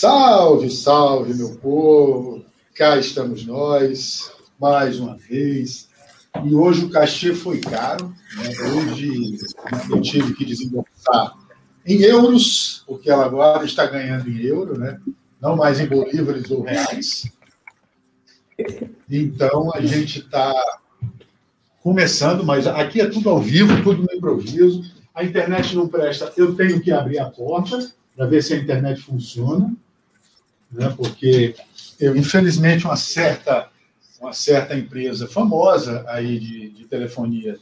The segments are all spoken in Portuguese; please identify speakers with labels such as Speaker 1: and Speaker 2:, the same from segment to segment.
Speaker 1: Salve, salve, meu povo! Cá estamos nós, mais uma vez. E hoje o cachê foi caro. Né? Hoje eu tive que desembolsar em euros, porque ela agora está ganhando em euro, né? não mais em bolívares ou reais. Então a gente está começando, mas aqui é tudo ao vivo, tudo no improviso. A internet não presta, eu tenho que abrir a porta para ver se a internet funciona, né? porque eu, infelizmente, uma certa, uma certa empresa famosa aí de, de telefonia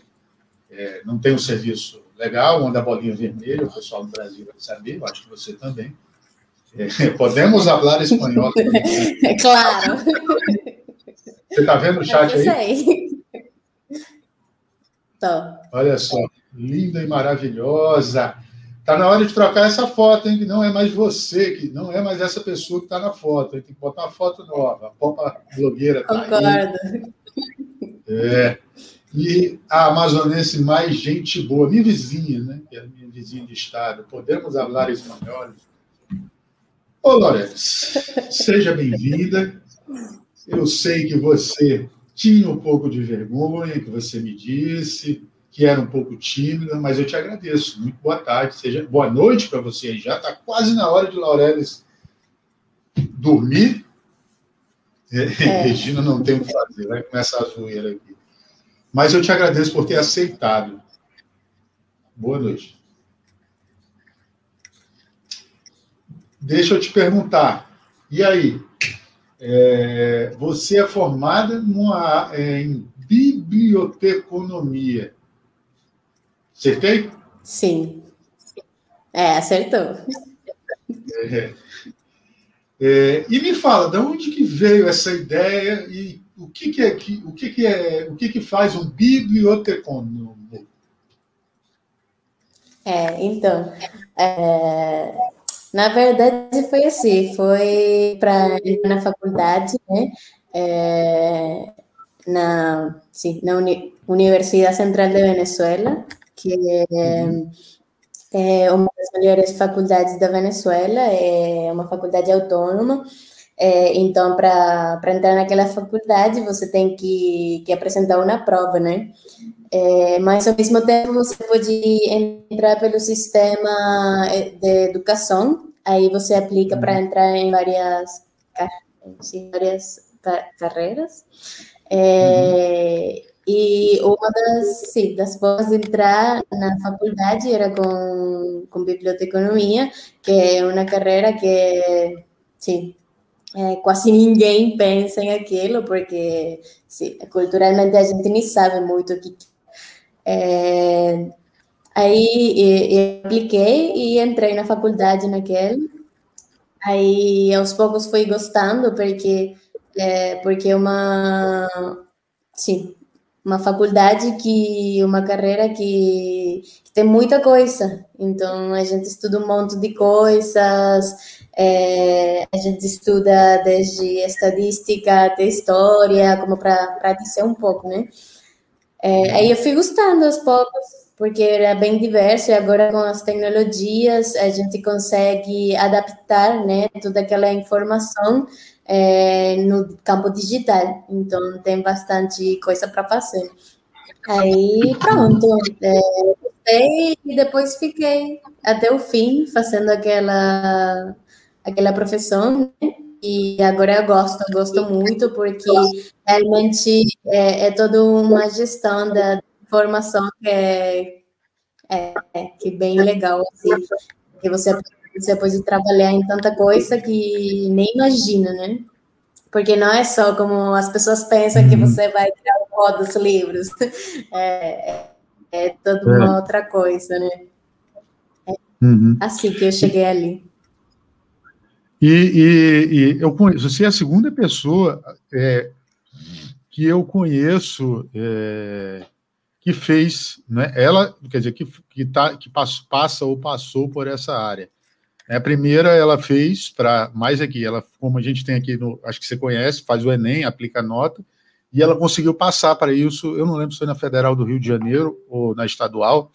Speaker 1: é, não tem um serviço legal, onde a bolinha vermelha, o pessoal do Brasil vai saber, eu acho que você também. É, podemos falar espanhol?
Speaker 2: É claro.
Speaker 1: Você está vendo o chat
Speaker 2: eu
Speaker 1: aí?
Speaker 2: Sei. Tô.
Speaker 1: Olha só, linda e maravilhosa. Está na hora de trocar essa foto, hein? Que não é mais você, que não é mais essa pessoa que está na foto. Tem que botar uma foto nova. A pompa blogueira tá
Speaker 2: Concordo.
Speaker 1: aí. É. E a amazonense mais gente boa, minha vizinha, né? Que é a minha vizinha de estado. Podemos falar espanhol? Ô, Lorenz, seja bem-vinda. Eu sei que você tinha um pouco de vergonha, que você me disse, que era um pouco tímida, mas eu te agradeço. Muito boa tarde, seja boa noite para você. Já está quase na hora de Laureles dormir. É. Regina não tem o que fazer, vai começar a zoeira aqui. Mas eu te agradeço por ter aceitado. Boa noite. Deixa eu te perguntar. E aí? É, você é formada numa, é, em biblioteconomia. Acertei?
Speaker 2: Sim. É, acertou.
Speaker 1: É. É, e me fala, de onde que veio essa ideia e o que, que é que o que, que é o que, que faz um bibliotecônomo?
Speaker 2: É, então, é, na verdade foi assim, foi para na faculdade, né? É, na, sim, na Uni, Universidade Central de Venezuela, que é, é uma das melhores faculdades da Venezuela, é uma faculdade autônoma. É, então, para entrar naquela faculdade, você tem que, que apresentar uma prova, né? É, mas, ao mesmo tempo, você pode entrar pelo sistema de educação, aí você aplica para entrar em várias, sim, várias carreiras. É, e uma das, sim, das formas de entrar na faculdade era com, com biblioteconomia, que é uma carreira que, sim, é, quase ninguém pensa em aquilo, porque sim, culturalmente a gente nem sabe muito o que é. Aí eu apliquei e entrei na faculdade naquele. Aí aos poucos fui gostando, porque é, porque é uma sim, uma faculdade que uma carreira que, que, tem muita coisa. Então a gente estuda um monte de coisas é, a gente estuda desde estatística até história como para dizer um pouco né? É, aí eu fui gostando aos poucos porque era bem diverso e agora com as tecnologias a gente consegue adaptar né toda aquela informação é, no campo digital, então tem bastante coisa para fazer. Aí pronto, é, e depois fiquei até o fim fazendo aquela aquela profissão né? e agora eu gosto, eu gosto muito porque realmente é, é toda uma gestão da formação que é, é, que é bem legal assim, que você você pode trabalhar em tanta coisa que nem imagina, né? Porque não é só como as pessoas pensam uhum. que você vai tirar o pó dos livros. É, é, é toda uma é. outra coisa, né? É uhum. assim que eu cheguei ali.
Speaker 1: E, e, e, eu conheço, você é a segunda pessoa é, que eu conheço é, que fez, né, ela, quer dizer, que, que, tá, que passa ou passou por essa área. A primeira ela fez para mais aqui, ela como a gente tem aqui no, acho que você conhece, faz o ENEM, aplica a nota, e ela conseguiu passar para isso, eu não lembro se foi na Federal do Rio de Janeiro ou na estadual,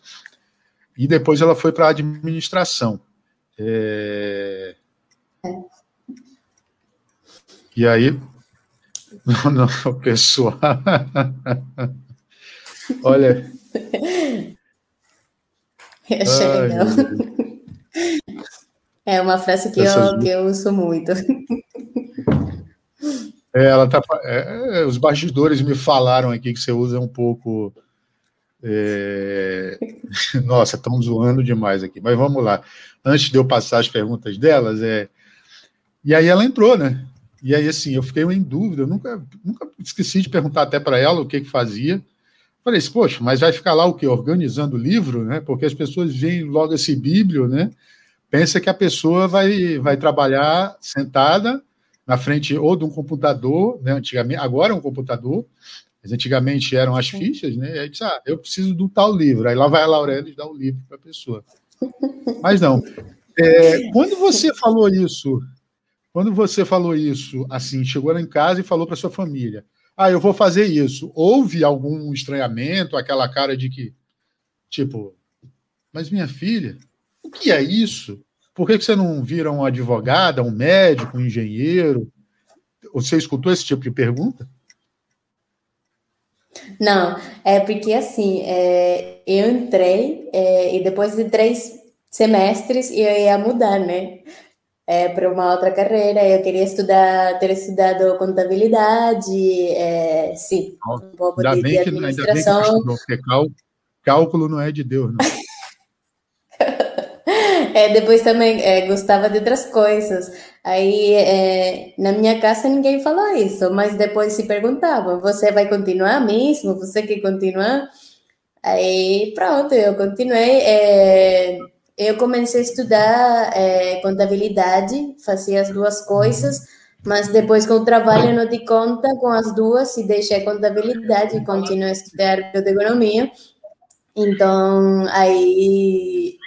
Speaker 1: e depois ela foi para a administração. É... E aí, não, não, pessoal. Olha.
Speaker 2: Eu achei Ai, legal. É uma frase que, eu, que eu uso muito.
Speaker 1: É, ela tá, é, é, os bastidores me falaram aqui que você usa um pouco. É... Nossa, estão zoando demais aqui. Mas vamos lá. Antes de eu passar as perguntas delas, é. E aí ela entrou, né? E aí, assim, eu fiquei em dúvida. Eu nunca, nunca esqueci de perguntar até para ela o que que fazia. Falei assim, poxa, mas vai ficar lá o quê? Organizando o livro, né? Porque as pessoas veem logo esse bíblio, né? Pensa que a pessoa vai, vai trabalhar sentada na frente ou de um computador, né? Antigamente, agora é um computador, mas antigamente eram as fichas, né? E aí disse, ah, eu preciso do tal livro. Aí lá vai a Laurelis dar o livro para a pessoa. Mas não. É, quando você falou isso, quando você falou isso, assim, chegou lá em casa e falou para sua família, ah, eu vou fazer isso. Houve algum estranhamento, aquela cara de que, tipo, mas minha filha, o que é isso? Por que, você não vira um advogado, um médico, um engenheiro? Você escutou esse tipo de pergunta?
Speaker 2: Não, é porque assim, é, eu entrei é, e depois de três semestres eu ia mudar, né? é, para uma outra carreira. Eu queria estudar, ter estudado contabilidade, é, sim,
Speaker 1: um pouco ainda de, bem de administração. Que, ainda bem que estudou, cálculo não é de Deus, não.
Speaker 2: é, depois também é, gostava de outras coisas. Aí é, na minha casa ninguém falou isso, mas depois se perguntavam: você vai continuar mesmo? Você quer continuar? Aí pronto, eu continuei. É, eu comecei a estudar é, contabilidade, fazia as duas coisas, mas depois com o trabalho não dei conta com as duas e deixei a contabilidade e continuei a estudar bioeconomia. Então, aí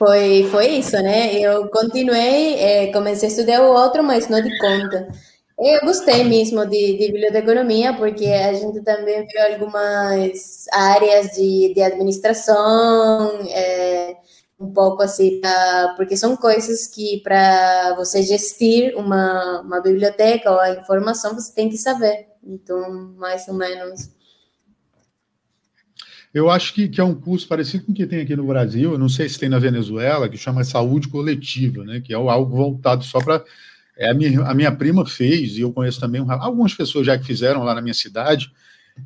Speaker 2: foi, foi isso, né? Eu continuei, é, comecei a estudar o outro, mas não de conta. Eu gostei mesmo de, de biblioteconomia, porque a gente também viu algumas áreas de, de administração, é, um pouco assim, pra, porque são coisas que para você gestir uma, uma biblioteca ou a informação, você tem que saber. Então, mais ou menos.
Speaker 1: Eu acho que, que é um curso parecido com o que tem aqui no Brasil, eu não sei se tem na Venezuela, que chama Saúde Coletiva, né, que é algo voltado só para é, a, minha, a minha prima fez, e eu conheço também um, algumas pessoas já que fizeram lá na minha cidade,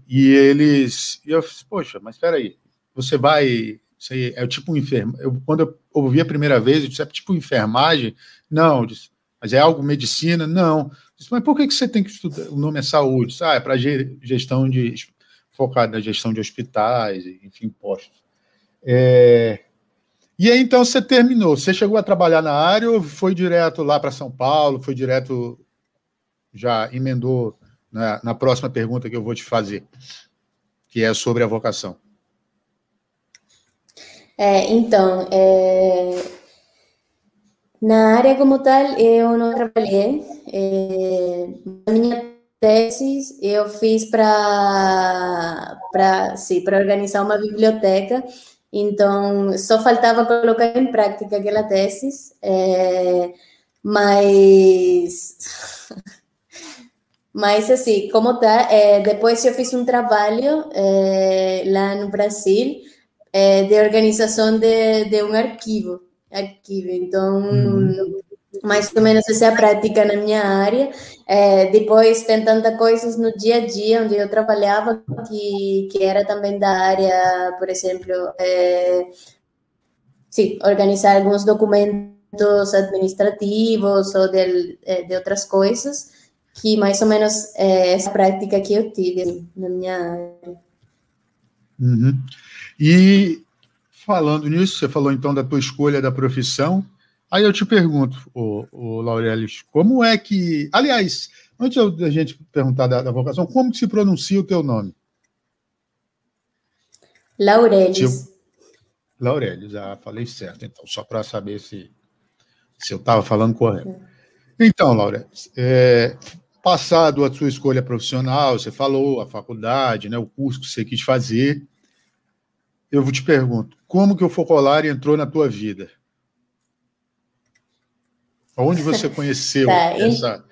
Speaker 1: e eles. E eu disse, poxa, mas espera aí, você vai. Você é tipo um enfermo. Quando eu ouvi a primeira vez, eu disse, é tipo enfermagem? Não, eu disse, mas é algo medicina? Não. Disse, mas por que, que você tem que estudar? O nome é saúde. Ah, é para gestão de. Focado na gestão de hospitais, enfim, postos. É, e aí, então, você terminou. Você chegou a trabalhar na área ou foi direto lá para São Paulo? Foi direto, já emendou na, na, próxima pergunta que eu vou te fazer, que é sobre a vocação.
Speaker 2: É, então, é, na área como tal, eu não trabalhei. É, minha tese, eu fiz para organizar uma biblioteca então, só faltava colocar em prática aquela tese, é, mas. Mas, assim, como tá, é, depois eu fiz um trabalho é, lá no Brasil de organização de, de um arquivo. arquivo. Então, uhum mais ou menos essa é a prática na minha área. É, depois tem tantas coisas no dia a dia onde eu trabalhava que, que era também da área, por exemplo, é, sim, organizar alguns documentos administrativos ou de, é, de outras coisas, que mais ou menos é essa prática que eu tive na minha área.
Speaker 1: Uhum. E falando nisso, você falou então da tua escolha da profissão, Aí eu te pergunto, o, o Laurelis, como é que. Aliás, antes da gente perguntar da, da, vocação, como que se pronuncia o teu nome?
Speaker 2: Laurelis. Tipo,
Speaker 1: Laurelis, ah, falei certo, então, só para saber se, se eu estava falando correto. Então, Laurelis, é, passado a sua escolha profissional, você falou a faculdade, né, o curso que você quis fazer, eu te pergunto, como que o Focolar entrou na tua vida? Onde você conheceu tá, essa,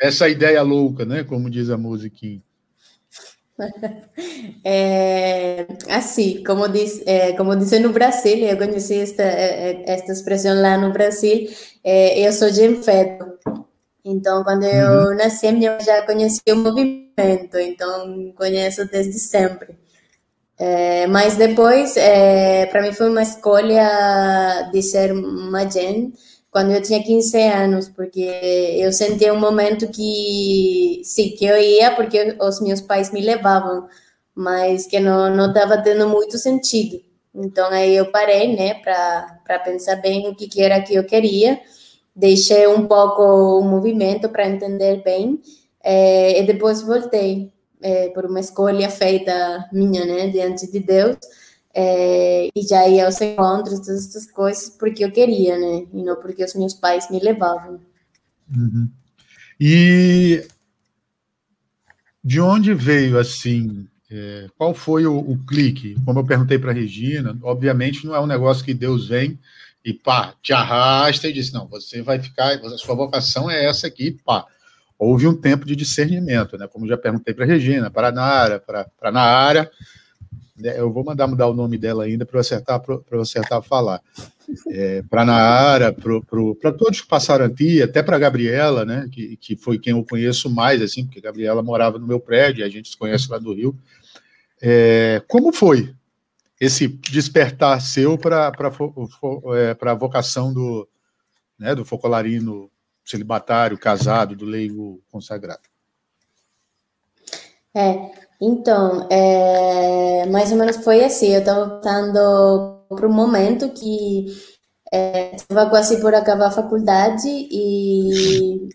Speaker 1: essa ideia louca, né? Como diz a musiquinha.
Speaker 2: É, assim, como diz, é, como dizem no Brasil, eu conheci esta, é, esta expressão lá no Brasil, é, eu sou de feto. Então, quando eu uhum. nasci, eu já conhecia o movimento, então conheço desde sempre. É, mas depois, é, para mim foi uma escolha de ser uma gente quando eu tinha 15 anos, porque eu sentia um momento que, sim, que eu ia porque os meus pais me levavam, mas que não não estava tendo muito sentido. Então aí eu parei, né, para pensar bem o que, que era que eu queria, deixei um pouco o movimento para entender bem, é, e depois voltei é, por uma escolha feita minha, né, diante de Deus, é, e já ia aos encontros, todas essas coisas, porque eu queria, né? E não porque os meus pais me levavam.
Speaker 1: Uhum. E de onde veio, assim, é, qual foi o, o, clique? Como eu perguntei para Regina, obviamente não é um negócio que Deus vem e pá, te arrasta e diz, não, você vai ficar, a sua vocação é essa aqui, pá. Houve um tempo de discernimento, né? Como já perguntei para a Regina, para Nara, para Nara, eu vou mandar mudar o nome dela ainda para acertar para acertar falar. É, para Naara, para todos que passaram aqui, até para Gabriela, né, que, que foi quem eu conheço mais, assim, porque Gabriela morava no meu prédio, a gente se conhece lá do Rio. É, como foi esse despertar seu para é, a vocação do, né, do focolarino celibatário, casado, do leigo consagrado?
Speaker 2: É, então, é, mais ou menos foi assim. Eu estava voltando para um momento que estava é, quase por acabar a faculdade e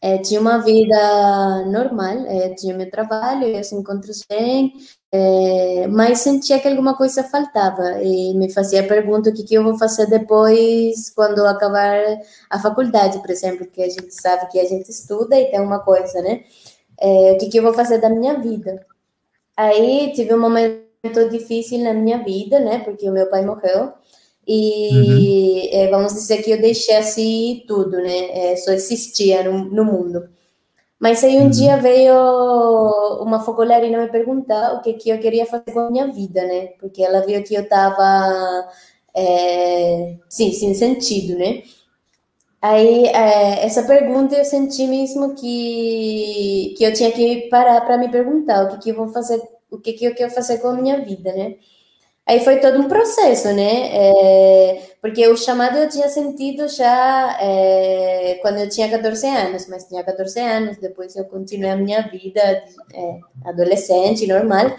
Speaker 2: é, tinha uma vida normal, é, tinha meu trabalho, os encontros bem, é, mas sentia que alguma coisa faltava e me fazia a pergunta o que, que eu vou fazer depois quando acabar a faculdade, por exemplo, que a gente sabe que a gente estuda e tem uma coisa, né? É, o que, que eu vou fazer da minha vida? Aí tive um momento difícil na minha vida, né? Porque o meu pai morreu. E uhum. é, vamos dizer que eu deixei assim tudo, né? É, só existia no, no, mundo. Mas aí um uhum. dia veio uma fogolarina me perguntar o que, que eu queria fazer com a minha vida, né? Porque ela viu que eu estava, é, sim, sem sentido, né? Aí, é, essa pergunta eu senti mesmo que, que eu tinha que parar para me perguntar o que, que eu vou fazer, o que, que eu quero fazer com a minha vida, né? Aí foi todo um processo, né? É, porque o chamado eu tinha sentido já é, quando eu tinha 14 anos, mas tinha 14 anos, depois eu continuei a minha vida é, adolescente, normal.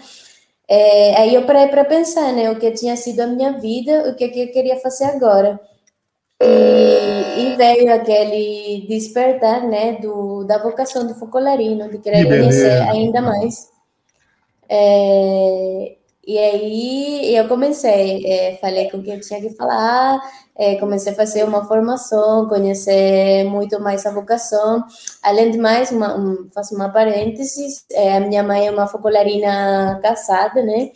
Speaker 2: É, aí eu parei para pensar, né? O que tinha sido a minha vida, o que, que eu queria fazer agora. E, e, veio aquele despertar, né, do, da vocação do focolarino, de querer conhecer ainda mais. É, e aí eu comecei, é, falei com quem tinha que falar, é, comecei a fazer uma formação, conhecer muito mais a vocação. Além de mais, uma, um, faço uma parênteses, é, a minha mãe é uma focolarina casada, né?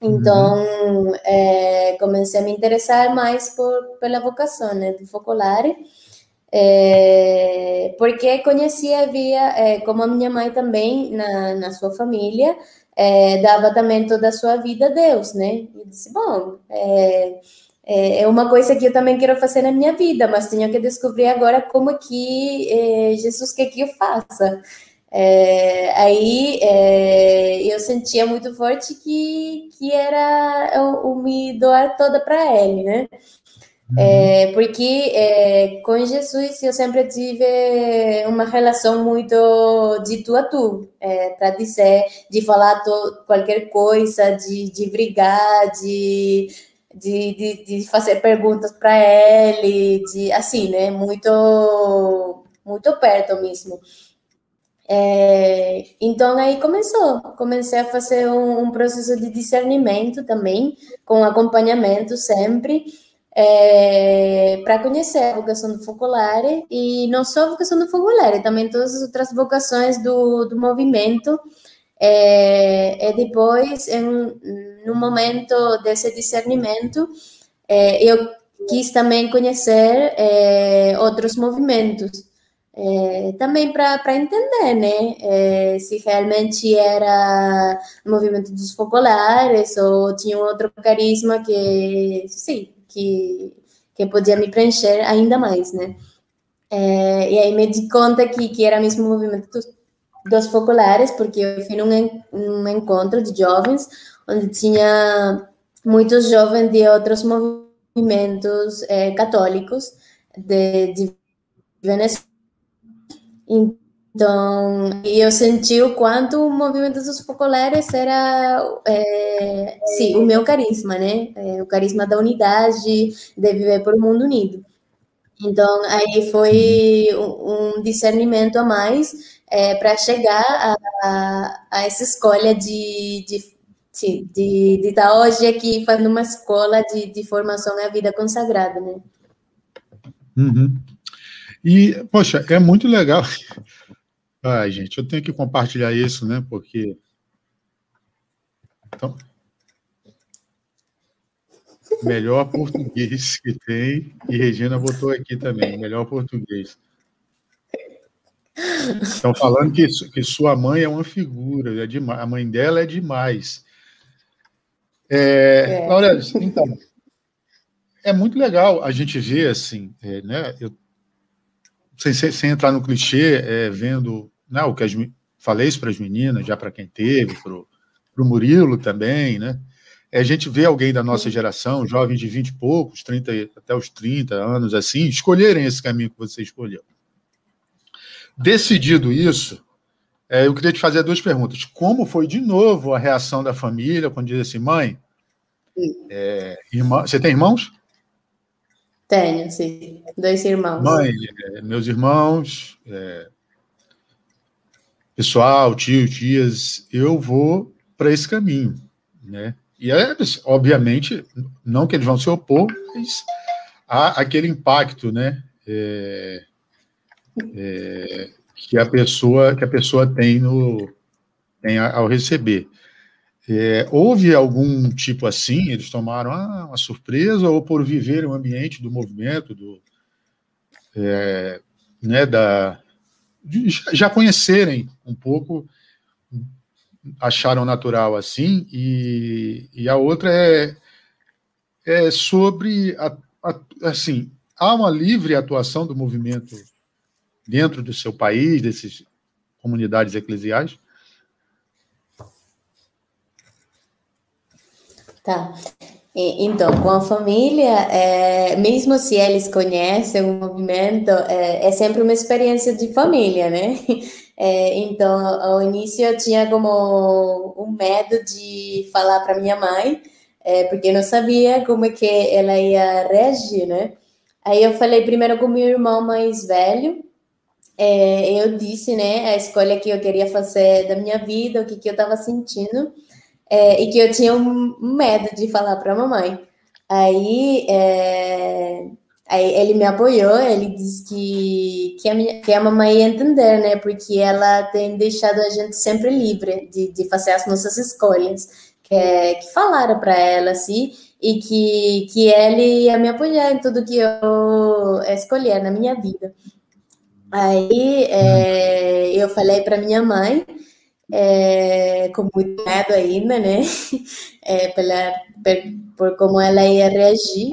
Speaker 2: Então, uhum. é, comecei a me interessar mais por, pela vocação né, do focolare, é, porque conhecia, via, é, como a minha mãe também, na, na sua família, dava também toda a sua vida a Deus, né? E disse, bom, é, uma coisa que eu também quero fazer na minha vida, mas tenho que descobrir agora como que Jesus quer que eu faça. É, aí é, eu sentia muito forte que, que era o, o me doar toda para ele, né? Uhum. É, porque é, com Jesus eu sempre tive uma relação muito de tu a tu, é, para dizer, de falar to, qualquer coisa, de, de brigar, de, de, de, de fazer perguntas para ele, de assim, né? Muito, muito perto mesmo. É, então aí começou, comecei a fazer um, um, processo de discernimento também, com acompanhamento sempre, é, para conhecer a vocação do Focolare. E não só a vocação do Focolare, também todas as outras vocações do, do movimento. É, e depois, em, no momento desse discernimento, é, eu quis também conhecer é, outros movimentos é, também para entender, né, é, se realmente era movimento dos focolares ou tinha outro carisma que, sim, que, que podia me preencher ainda mais, né. É, e aí me di conta que, que era mesmo o movimento dos, dos focolares, porque eu fui num, num encontro de jovens, onde tinha muitos jovens de outros movimentos é, católicos de, de Venezuela então, eu senti o quanto o movimento dos focolares era, é, sim, o meu carisma, né? É, o carisma da unidade, de viver por um mundo unido. Então, aí foi um, discernimento a mais é, para chegar a, a, a, essa escolha de, de de, de estar tá hoje aqui fazendo uma escola de, de formação à vida consagrada, né?
Speaker 1: Uhum. E, poxa, é muito legal. Ai, gente, eu tenho que compartilhar isso, né? Porque. Então, melhor português que tem, e Regina botou aqui também, melhor português. Estão falando que, que sua mãe é uma figura, é demais, a mãe dela é demais. É, é. Então, é muito legal a gente ver assim, é, né? Eu sem, sem entrar no clichê, é, vendo né, o que as, falei isso para as meninas, já para quem teve, para o Murilo também, né? É, a gente vê alguém da nossa geração, jovens de 20 e poucos, 30, até os 30 anos, assim, escolherem esse caminho que você escolheu. Decidido isso, é, eu queria te fazer duas perguntas. Como foi, de novo, a reação da família quando diz assim, mãe, é, irmã, você tem irmãos?
Speaker 2: Tenho, sim. Dois irmãos.
Speaker 1: Mãe, é, meus irmãos, é, pessoal, tio, tias, eu vou para esse caminho, né? E é, obviamente, não que eles vão se opor, mas há aquele impacto, né? É, é, que a pessoa que a pessoa tem no tem ao receber. É, houve algum tipo assim? Eles tomaram ah, uma surpresa ou por viver um ambiente do movimento, do, é, né, da, de, já conhecerem um pouco, acharam natural assim, e, e a outra é, é sobre, a, a, assim, há uma livre atuação do movimento dentro do seu país, dessas comunidades eclesiais,
Speaker 2: Tá. Então, com a família, é, mesmo se eles conhecem o movimento, é, é, sempre uma experiência de família, né? É, então, ao início eu tinha como um medo de falar para minha mãe, é, porque eu não sabia como é que ela ia reagir, né? Aí eu falei primeiro com meu irmão mais velho, é, eu disse, né, a escolha que eu queria fazer da minha vida, o que, que eu estava sentindo é, e que eu tinha um medo de falar para a mamãe. Aí, é, aí ele me apoiou, ele disse que, que, a, minha, que a mamãe ia entender, né? Porque ela tem deixado a gente sempre livre de, de fazer as nossas escolhas. Que, que falaram para ela, assim, e que, que ele ia me apoiar em tudo que eu escolher na minha vida. Aí é, eu falei para minha mãe é, com muito medo ainda, né? É, pela, por, por, como ela ia reagir.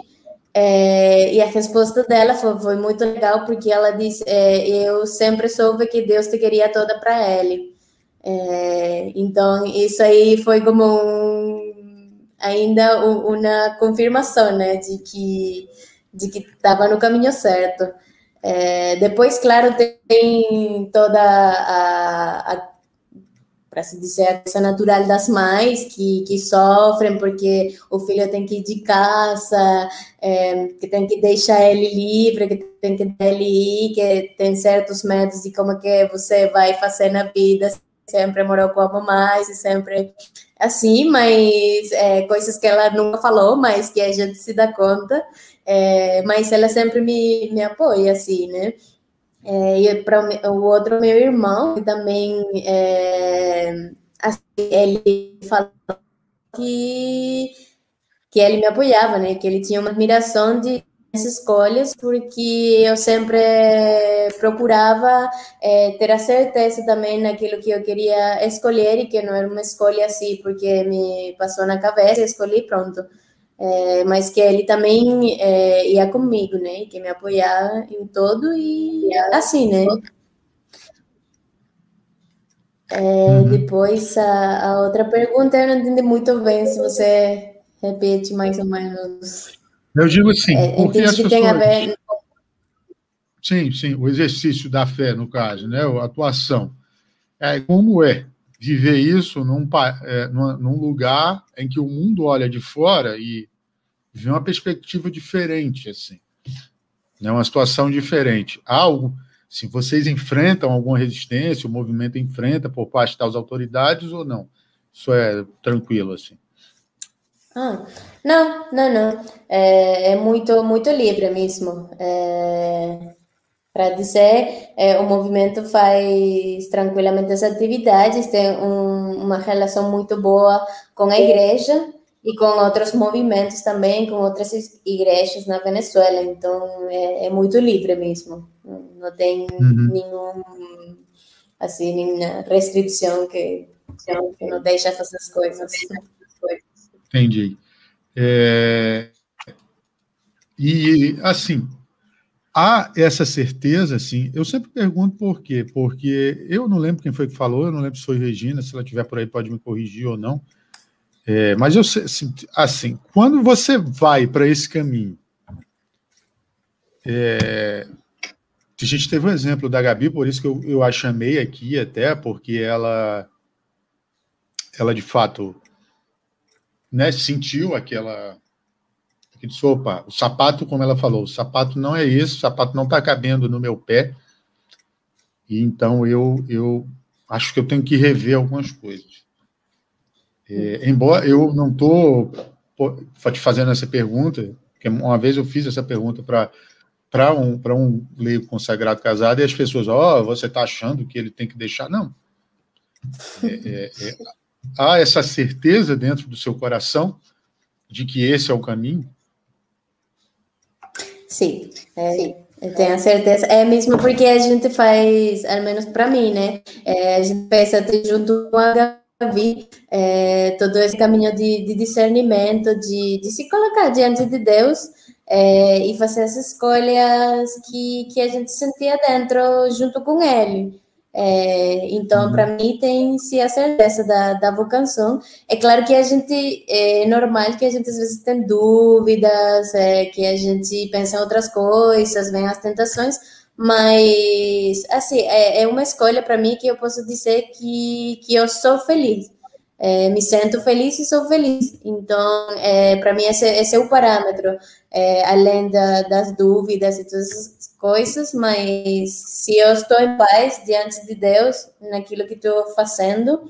Speaker 2: É, e a resposta dela foi, foi, muito legal, porque ela disse: Eu sempre soube que Deus te queria toda para ele. É, então, isso aí foi como um, ainda uma confirmação, né? De que de que estava no caminho certo. É, depois, claro, tem toda a, a para se dizer a coisa natural das mães que, que sofrem porque o filho tem que ir de casa, é, que tem que deixar ele livre, que tem que ele ir, que tem certos medos de como que você vai fazer na vida, sempre morou com a mamãe, sempre assim, mas é, coisas que ela nunca falou, mas que a gente se dá conta, é, mas ela sempre me, me apoia, assim, né? É, e para o outro meu irmão, também é, assim, ele falou que, que ele me apoiava, né? Que ele tinha uma admiração de escolhas, porque eu sempre procurava é, ter a certeza também naquilo que eu queria escolher e que não era uma escolha assim, porque me passou na cabeça, escolhi pronto. É, mas que ele também é, ia comigo, né? Que me apoiava em todo e assim, né? É, uhum. Depois, a, a, outra pergunta eu não entendi muito bem, se você repete mais ou menos.
Speaker 1: Eu digo assim, é, porque as pessoas... tem a ver... Sim, sim, o exercício da fé, no caso, né? a atuação. É, como é viver isso num, é, num lugar em que o mundo olha de fora e vê uma perspectiva diferente, assim, né? uma situação diferente. Algo se vocês enfrentam alguma resistência, o movimento enfrenta por parte das autoridades ou não? Isso é tranquilo assim?
Speaker 2: Ah, não, não, não. É, é muito, muito livre mesmo. É, Para dizer, é, o movimento faz tranquilamente as atividades, tem um, uma relação muito boa com a igreja e com outros movimentos também, com outras igrejas na Venezuela. Então, é, é muito livre mesmo. Não tem uhum. nenhum, assim, nenhuma restrição que, que não deixa fazer as coisas.
Speaker 1: Entendi. É... E, assim, há essa certeza, assim, eu sempre pergunto por quê, porque eu não lembro quem foi que falou, eu não lembro se foi Regina, se ela estiver por aí pode me corrigir ou não, é, mas eu assim, quando você vai para esse caminho, é, a gente teve um exemplo da Gabi, por isso que eu, eu a chamei aqui até, porque ela, ela de fato, né, sentiu aquela, aquele sopa, o sapato, como ela falou, o sapato não é isso, o sapato não está cabendo no meu pé, e então eu, eu acho que eu tenho que rever algumas coisas. É, embora eu não estou te fazendo essa pergunta, porque uma vez eu fiz essa pergunta para para um, um leigo consagrado casado e as pessoas, ó, oh, você está achando que ele tem que deixar? Não. É, é, é, há essa certeza dentro do seu coração de que esse é o caminho?
Speaker 2: Sim, é, eu tenho certeza. É mesmo porque a gente faz, ao menos para mim, né? É, a gente pensa junto com a Gavi é, todo esse caminho de, de discernimento, de, de se colocar diante de Deus é, e fazer as escolhas que, que a gente sentia dentro junto com ele. É, então, uhum. para mim, tem-se a certeza da, da vocação. É claro que a gente, é normal que a gente às vezes tem dúvidas, é, que a gente pensa em outras coisas, vem as tentações, mas, assim, é, é uma escolha para mim que eu posso dizer que, que eu sou feliz. É, me sinto feliz e sou feliz. Então, é, para mim, esse, esse, é o parâmetro, é, além da, das dúvidas e todas essas coisas, mas se eu estou em paz diante de Deus, naquilo que estou fazendo,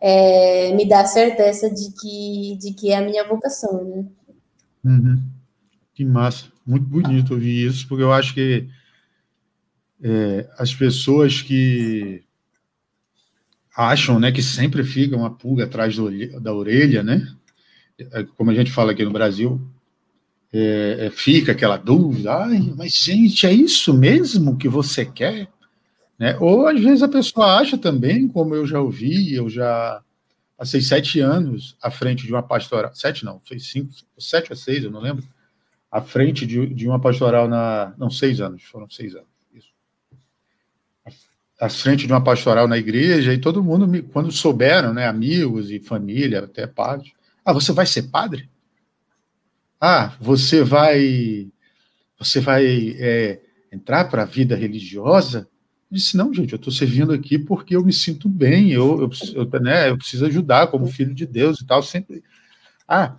Speaker 2: é, me dá certeza de que, de que é a minha vocação, né?
Speaker 1: Uhum. Que massa, muito bonito ouvir isso, porque eu acho que é, as pessoas que acham né, que sempre fica uma pulga atrás do, da orelha, né? É, como a gente fala aqui no Brasil, é, é, fica aquela dúvida, Ai, mas gente, é isso mesmo que você quer? Né? Ou às vezes a pessoa acha também, como eu já ouvi, eu já passei sete anos à frente de uma pastoral, sete não, foi cinco, sete ou seis, eu não lembro, à frente de, de uma pastoral na, não, seis anos, foram seis anos à frente de uma pastoral na igreja e todo mundo, quando souberam, né, amigos e família, até padres, ah, você vai ser padre? Ah, você vai, você vai é, entrar para a vida religiosa? Eu disse, não, gente, eu estou servindo aqui porque eu me sinto bem, eu, eu, eu, né, eu preciso ajudar como filho de Deus e tal, sempre. Ah,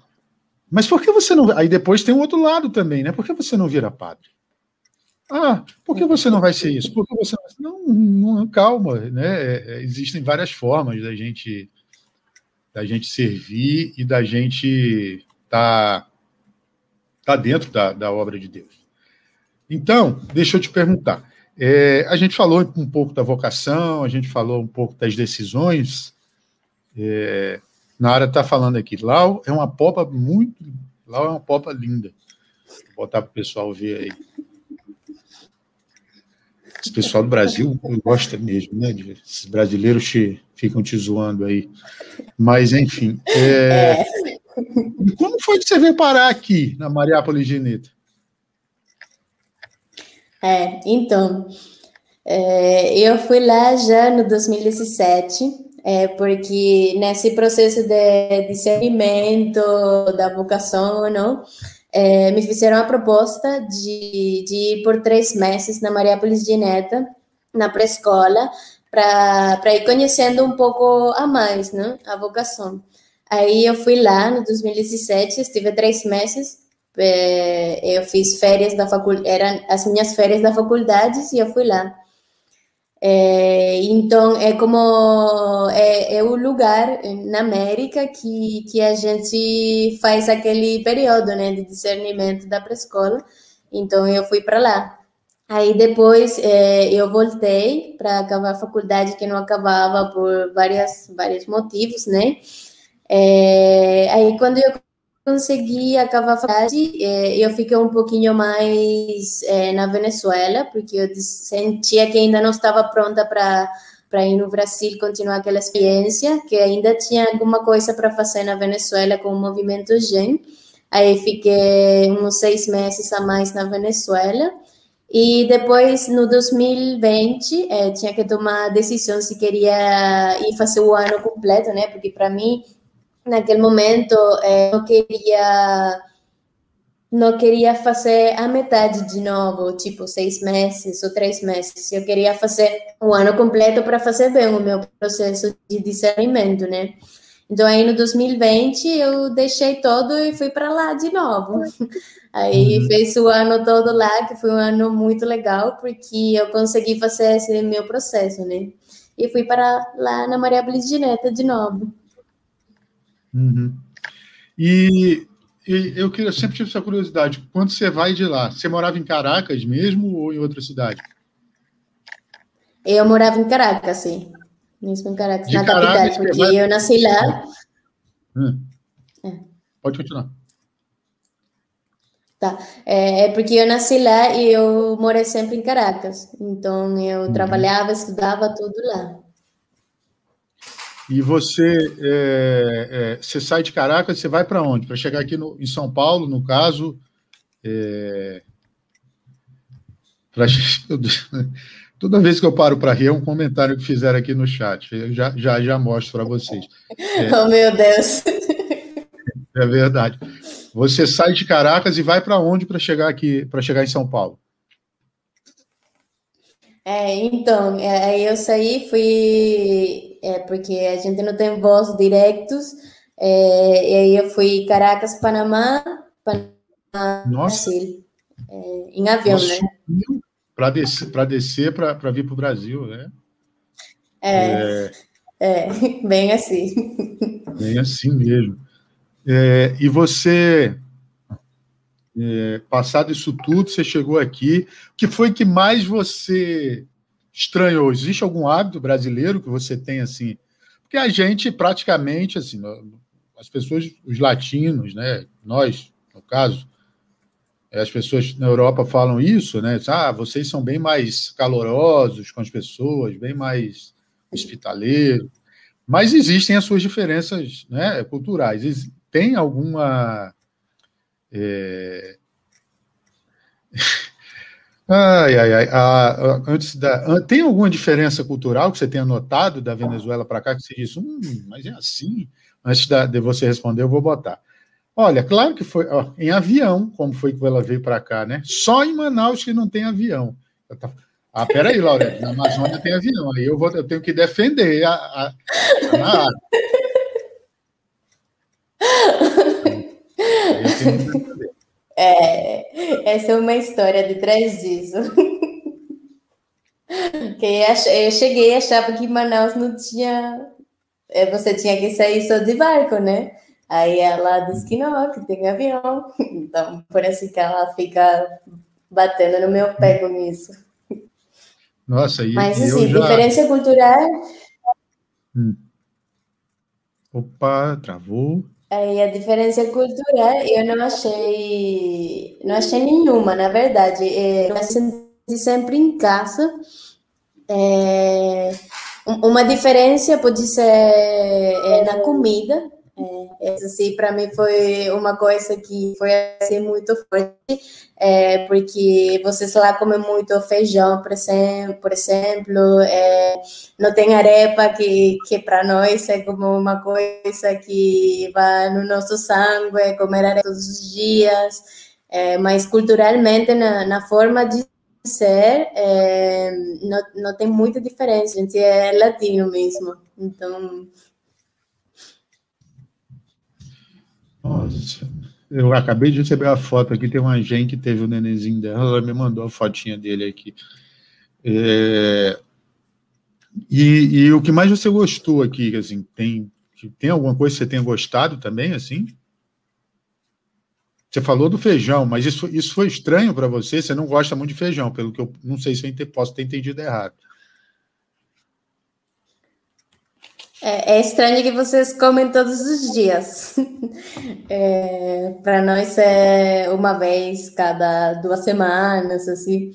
Speaker 1: mas por que você não... Aí depois tem um outro lado também, né? Por que você não vira padre? Ah, por que você não vai ser isso? Por que você não, não, calma, né? É, é, existem várias formas da gente da gente servir e da gente estar tá, tá dentro da, da obra de Deus. Então, deixa eu te perguntar. É, a gente falou um pouco da vocação, a gente falou um pouco das decisões. É, Nara está falando aqui, Lau é uma popa muito, Lau é uma popa linda. Vou botar para o pessoal ver aí. Esse pessoal do Brasil gosta mesmo, né? Esses brasileiros te, ficam te zoando aí. Mas, enfim. É... É. Como foi que você veio parar aqui, na Mariápolis Gineta?
Speaker 2: É, então, é, eu fui lá já no 2017, é, porque nesse processo de discernimento da vocação, não, é, me fizeram a proposta de, de ir por três meses na Mariápolis de Neta, na pré-escola, para ir conhecendo um pouco a mais, né, a vocação. Aí eu fui lá no 2017, estive três meses, é, eu fiz férias da faculdade, eram as minhas férias da faculdade e eu fui lá. É, então, é como é, é, o lugar na América que, que a gente faz aquele período né, de discernimento da pré-escola. Então, eu fui para lá. Aí, depois, é, eu voltei para acabar a faculdade, que não acabava por várias, vários motivos, né? É, aí, quando eu consegui acabar a faculdade, é, eu fiquei um pouquinho mais é, na Venezuela, porque eu sentia que ainda não estava pronta para para ir no Brasil continuar aquela experiência, que ainda tinha alguma coisa para fazer na Venezuela com o movimento GEM. Aí fiquei uns seis meses a mais na Venezuela. E depois, no 2020, é, tinha que tomar a decisão se queria ir fazer o ano completo, né? Porque para mim naquele momento eh, não queria não queria fazer a metade de novo, tipo seis meses ou três meses. Eu queria fazer o ano completo para fazer bem o meu processo de discernimento, né? Então aí no 2020 eu deixei todo e fui para lá de novo. Aí uhum. fez o ano todo lá, que foi um ano muito legal, porque eu consegui fazer esse meu processo, né? E fui para lá na Maria Bliss de Neta de novo.
Speaker 1: Uhum. E, e, eu, queria, sempre tive essa curiosidade. Quando você vai de lá, você morava em Caracas mesmo ou em outra cidade?
Speaker 2: Eu morava em Caracas, sim. Mesmo em Caracas, de na Caracas, capital, porque vai... eu nasci lá.
Speaker 1: Hum. É. Pode continuar.
Speaker 2: Tá. É, é, porque eu nasci lá e eu morei sempre em Caracas. Então eu uhum. trabalhava, estudava tudo lá.
Speaker 1: E você, é, é, você sai de Caracas, você vai para onde? Para chegar aqui no, em São Paulo, no caso. É, pra, toda vez que eu paro para rir, é um comentário que fizeram aqui no chat. Eu já, já, já mostro para vocês.
Speaker 2: É, oh, meu Deus!
Speaker 1: É verdade. Você sai de Caracas e vai para onde para chegar aqui, para chegar em São Paulo?
Speaker 2: É, então, é, aí eu saí, fui, é, porque a gente não tem voos diretos, é, e aí eu fui Caracas, Panamá, Panamá, Nossa. Brasil, é, em avião, Nossa, né?
Speaker 1: Para descer, para descer, para vir para o Brasil, né?
Speaker 2: É, é, é, bem assim.
Speaker 1: Bem assim mesmo. É, e você é, passado isso tudo, você chegou aqui. O que foi que mais você estranhou? Existe algum hábito brasileiro que você tem assim? Porque a gente praticamente assim, as pessoas, os latinos, né? Nós, no caso, as pessoas na Europa falam isso, né? Ah, vocês são bem mais calorosos com as pessoas, bem mais hospitaleiros. Mas existem as suas diferenças né, culturais. Tem alguma é... Ai, ai, ai. Ah, antes da, tem alguma diferença cultural que você tenha notado da Venezuela para cá que você disse, hum, mas é assim? Antes da, de você responder, eu vou botar. Olha, claro que foi ó, em avião, como foi que ela veio para cá, né? Só em Manaus que não tem avião. Ah, peraí, Laura, na Amazônia tem avião, aí eu, vou, eu tenho que defender a, a, a
Speaker 2: É, essa é uma história de trás disso. que eu cheguei e achava que Manaus não tinha. É, você tinha que sair só de barco, né? Aí ela diz que não, que tem avião. Então, por isso que ela fica batendo no meu pé com isso.
Speaker 1: Nossa, e,
Speaker 2: Mas, assim, já... diferença cultural.
Speaker 1: Hum. Opa, travou.
Speaker 2: Aí a diferença cultural eu não achei, não achei nenhuma, na verdade. Eu me senti sempre em casa. É, uma diferença pode ser é, na comida, é, essa assim, para mim foi uma coisa que foi assim, muito forte, é, porque vocês lá comem muito feijão, por exemplo, por exemplo é, não tem arepa, que, que para nós é como uma coisa que vai no nosso sangue, é comer arepa todos os dias, é, mas culturalmente, na, na forma de ser, é, não, não tem muita diferença, a gente é latino mesmo, então
Speaker 1: Nossa, eu acabei de receber a foto aqui, tem uma gente que teve o nenenzinho dela, ela me mandou a fotinha dele aqui. É, e, e, o que mais você gostou aqui, assim, tem, tem alguma coisa que você tenha gostado também, assim? Você falou do feijão, mas isso, isso foi estranho para você? Você não gosta muito de feijão, pelo que eu não sei se eu posso ter entendido errado.
Speaker 2: É, é, estranho que vocês comem todos os dias. É, Para nós é uma vez cada duas semanas, assim.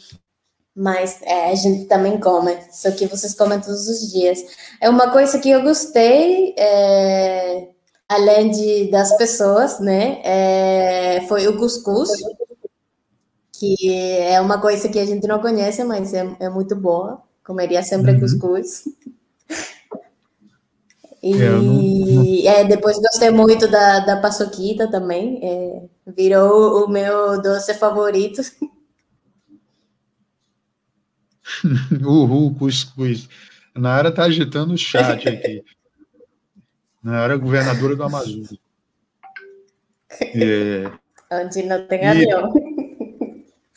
Speaker 2: Mas é, a gente também come, só que vocês comem todos os dias. É uma coisa que eu gostei, é, além de, das pessoas, né? É, foi o cuscuz, que é uma coisa que a gente não conhece, mas é, é muito boa. Comeria sempre uhum. cuscuz. E é, não. É, depois gostei muito da, da paçoquita também. É, virou o meu doce favorito.
Speaker 1: Uhul, cuscuz. Nara tá agitando o chat aqui. Nara é governadora do Amazonas.
Speaker 2: É, onde não tem avião.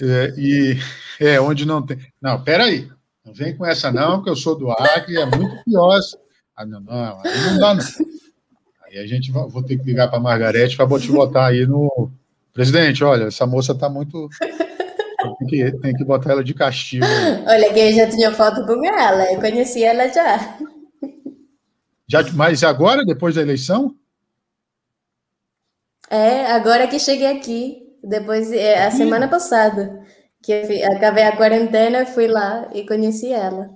Speaker 1: É, e é onde não tem. Não, peraí. Não vem com essa, não, porque eu sou do Acre, é muito pior ah, não, não, aí não dá, não. Aí a gente vai, vou ter que ligar para a Margarete para te botar aí no. Presidente, olha, essa moça está muito. Tem que, tem que botar ela de castigo.
Speaker 2: Olha, que eu já tinha foto com ela, eu conheci ela já.
Speaker 1: já. Mas agora, depois da eleição?
Speaker 2: É, agora que cheguei aqui, depois, é, a semana passada, que eu acabei a quarentena, fui lá e conheci ela.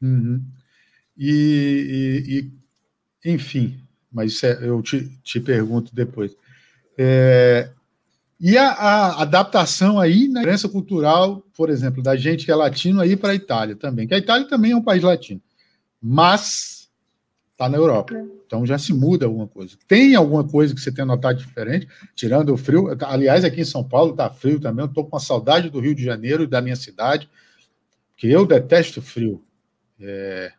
Speaker 1: Uhum. E, e, e enfim, mas é, eu te, te pergunto depois. É, e a, a, adaptação aí na diferença cultural, por exemplo, da gente que é latino aí para a Itália também, que a Itália também é um país latino, mas está na Europa, então já se muda alguma coisa. Tem alguma coisa que você tenha notado diferente, tirando o frio? Aliás, aqui em São Paulo está frio também, eu estou com a saudade do Rio de Janeiro e da minha cidade, que eu detesto frio. É,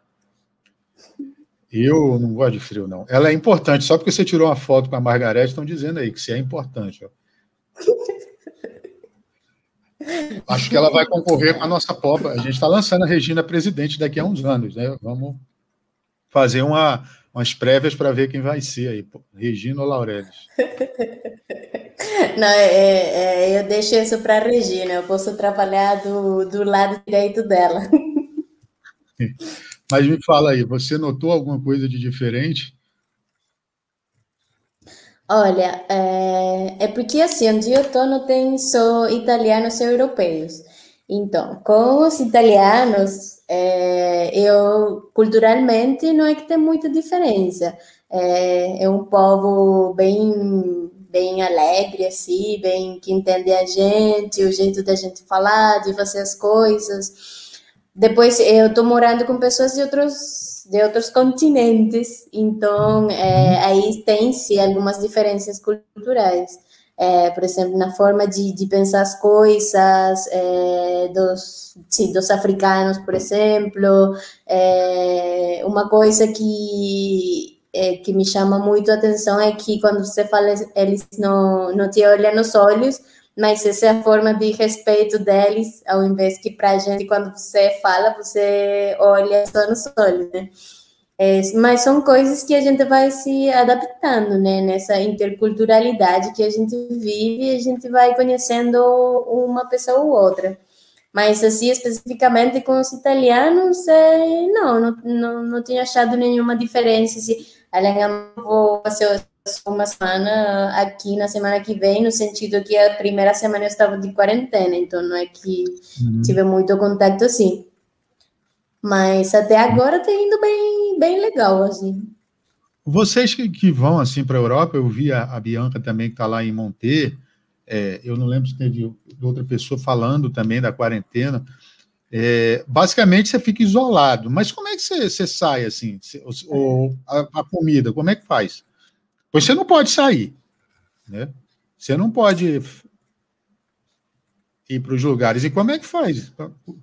Speaker 1: eu não gosto de frio, não. Ela é importante, só porque você tirou uma foto com a Margarete, estão dizendo aí que se é importante. Ó. Acho que ela vai concorrer com a nossa Popa. A gente está lançando a Regina presidente daqui a uns anos, né? Vamos fazer uma, umas prévias para ver quem vai ser aí, Regina ou Laurelis.
Speaker 2: Não, é, é, eu deixo isso para a Regina, eu posso trabalhar do, do lado direito dela.
Speaker 1: Mas me fala aí, você notou alguma coisa de diferente?
Speaker 2: Olha, é, é porque assim, onde eu estou não tem só italianos e europeus. Então, com os italianos, é, eu culturalmente não é que tem muita diferença. É, é um povo bem bem alegre, assim, bem que entende a gente, o jeito da gente falar, de fazer as coisas. Depois, eu estou morando com pessoas de outros, de outros continentes, então é, aí tem-se algumas diferenças culturais. É, por exemplo, na forma de, de pensar as coisas, é, dos, sim, dos africanos, por exemplo. É, uma coisa que, que me chama muito a atenção é que quando você fala, eles não, não te olham nos olhos, mas essa é a forma de respeito deles, ao invés que para a gente, quando você fala, você olha só nos olhos, né? É, mas são coisas que a gente vai se adaptando, né? Nessa interculturalidade que a gente vive, a gente vai conhecendo uma pessoa ou outra. Mas, assim, especificamente com os italianos, é, não, não, não, não tinha achado nenhuma diferença. Se, além, eu vou fazer uma semana aqui na semana que vem, no sentido que a primeira semana eu estava de quarentena, então não é que uhum. tive muito contato assim. Mas até agora está indo bem, bem legal, assim.
Speaker 1: Vocês que, que vão assim para a Europa, eu vi a, a Bianca também que está lá em Monte, é, eu não lembro se teve outra pessoa falando também da quarentena. É, basicamente você fica isolado, mas como é que você, você sai assim? ou a, a, comida, como é que faz? Pois você não pode sair, né? Você não pode ir para os lugares. E como é que faz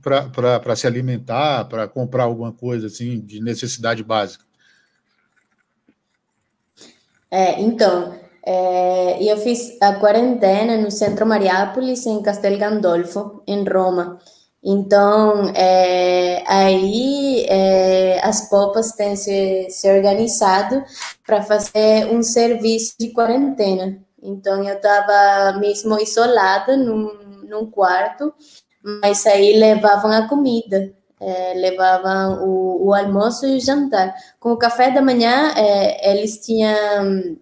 Speaker 1: para se alimentar, para comprar alguma coisa assim de necessidade básica?
Speaker 2: É, então, é, eu fiz a quarentena no Centro Mariápolis, em Castel Gandolfo, em Roma. Então, é, aí é, as popas têm se, se organizado para fazer um serviço de quarentena. Então, eu estava mesmo isolada num, num quarto, mas aí levavam a comida, é, levavam o, o, almoço e o jantar. Com o café da manhã, é, eles tinham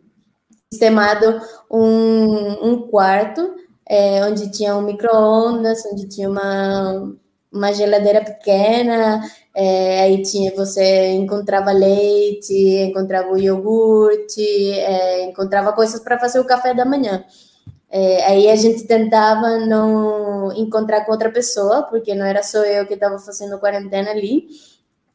Speaker 2: sistemado um, um quarto é, onde tinha um micro-ondas, onde tinha uma, uma geladeira pequena, é, aí tinha, você encontrava leite, encontrava o iogurte, é, encontrava coisas para fazer o café da manhã. É, aí a gente tentava não encontrar com outra pessoa, porque não era só eu que estava fazendo quarentena ali,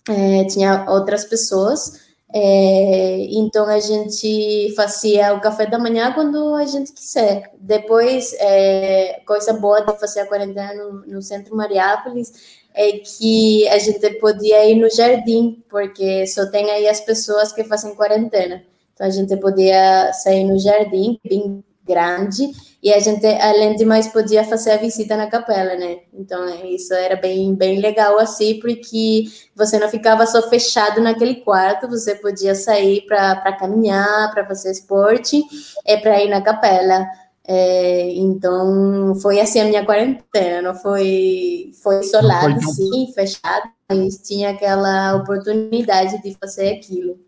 Speaker 2: é, tinha outras pessoas. É, então a gente fazia o café da manhã quando a gente quiser. Depois, é, coisa boa de fazer a quarentena no, no centro Mariápolis é que a gente podia ir no jardim, porque só tem aí as pessoas que fazem quarentena. Então a gente podia sair no jardim, bem grande, e a gente, além de mais, podia fazer a visita na capela, né? Então, isso era bem, bem legal, assim, porque você não ficava só fechado naquele quarto, você podia sair para caminhar, para fazer esporte, é para ir na capela. É, então, foi assim a minha quarentena, não foi, foi isolado, sim, fechado, mas tinha aquela oportunidade de fazer aquilo.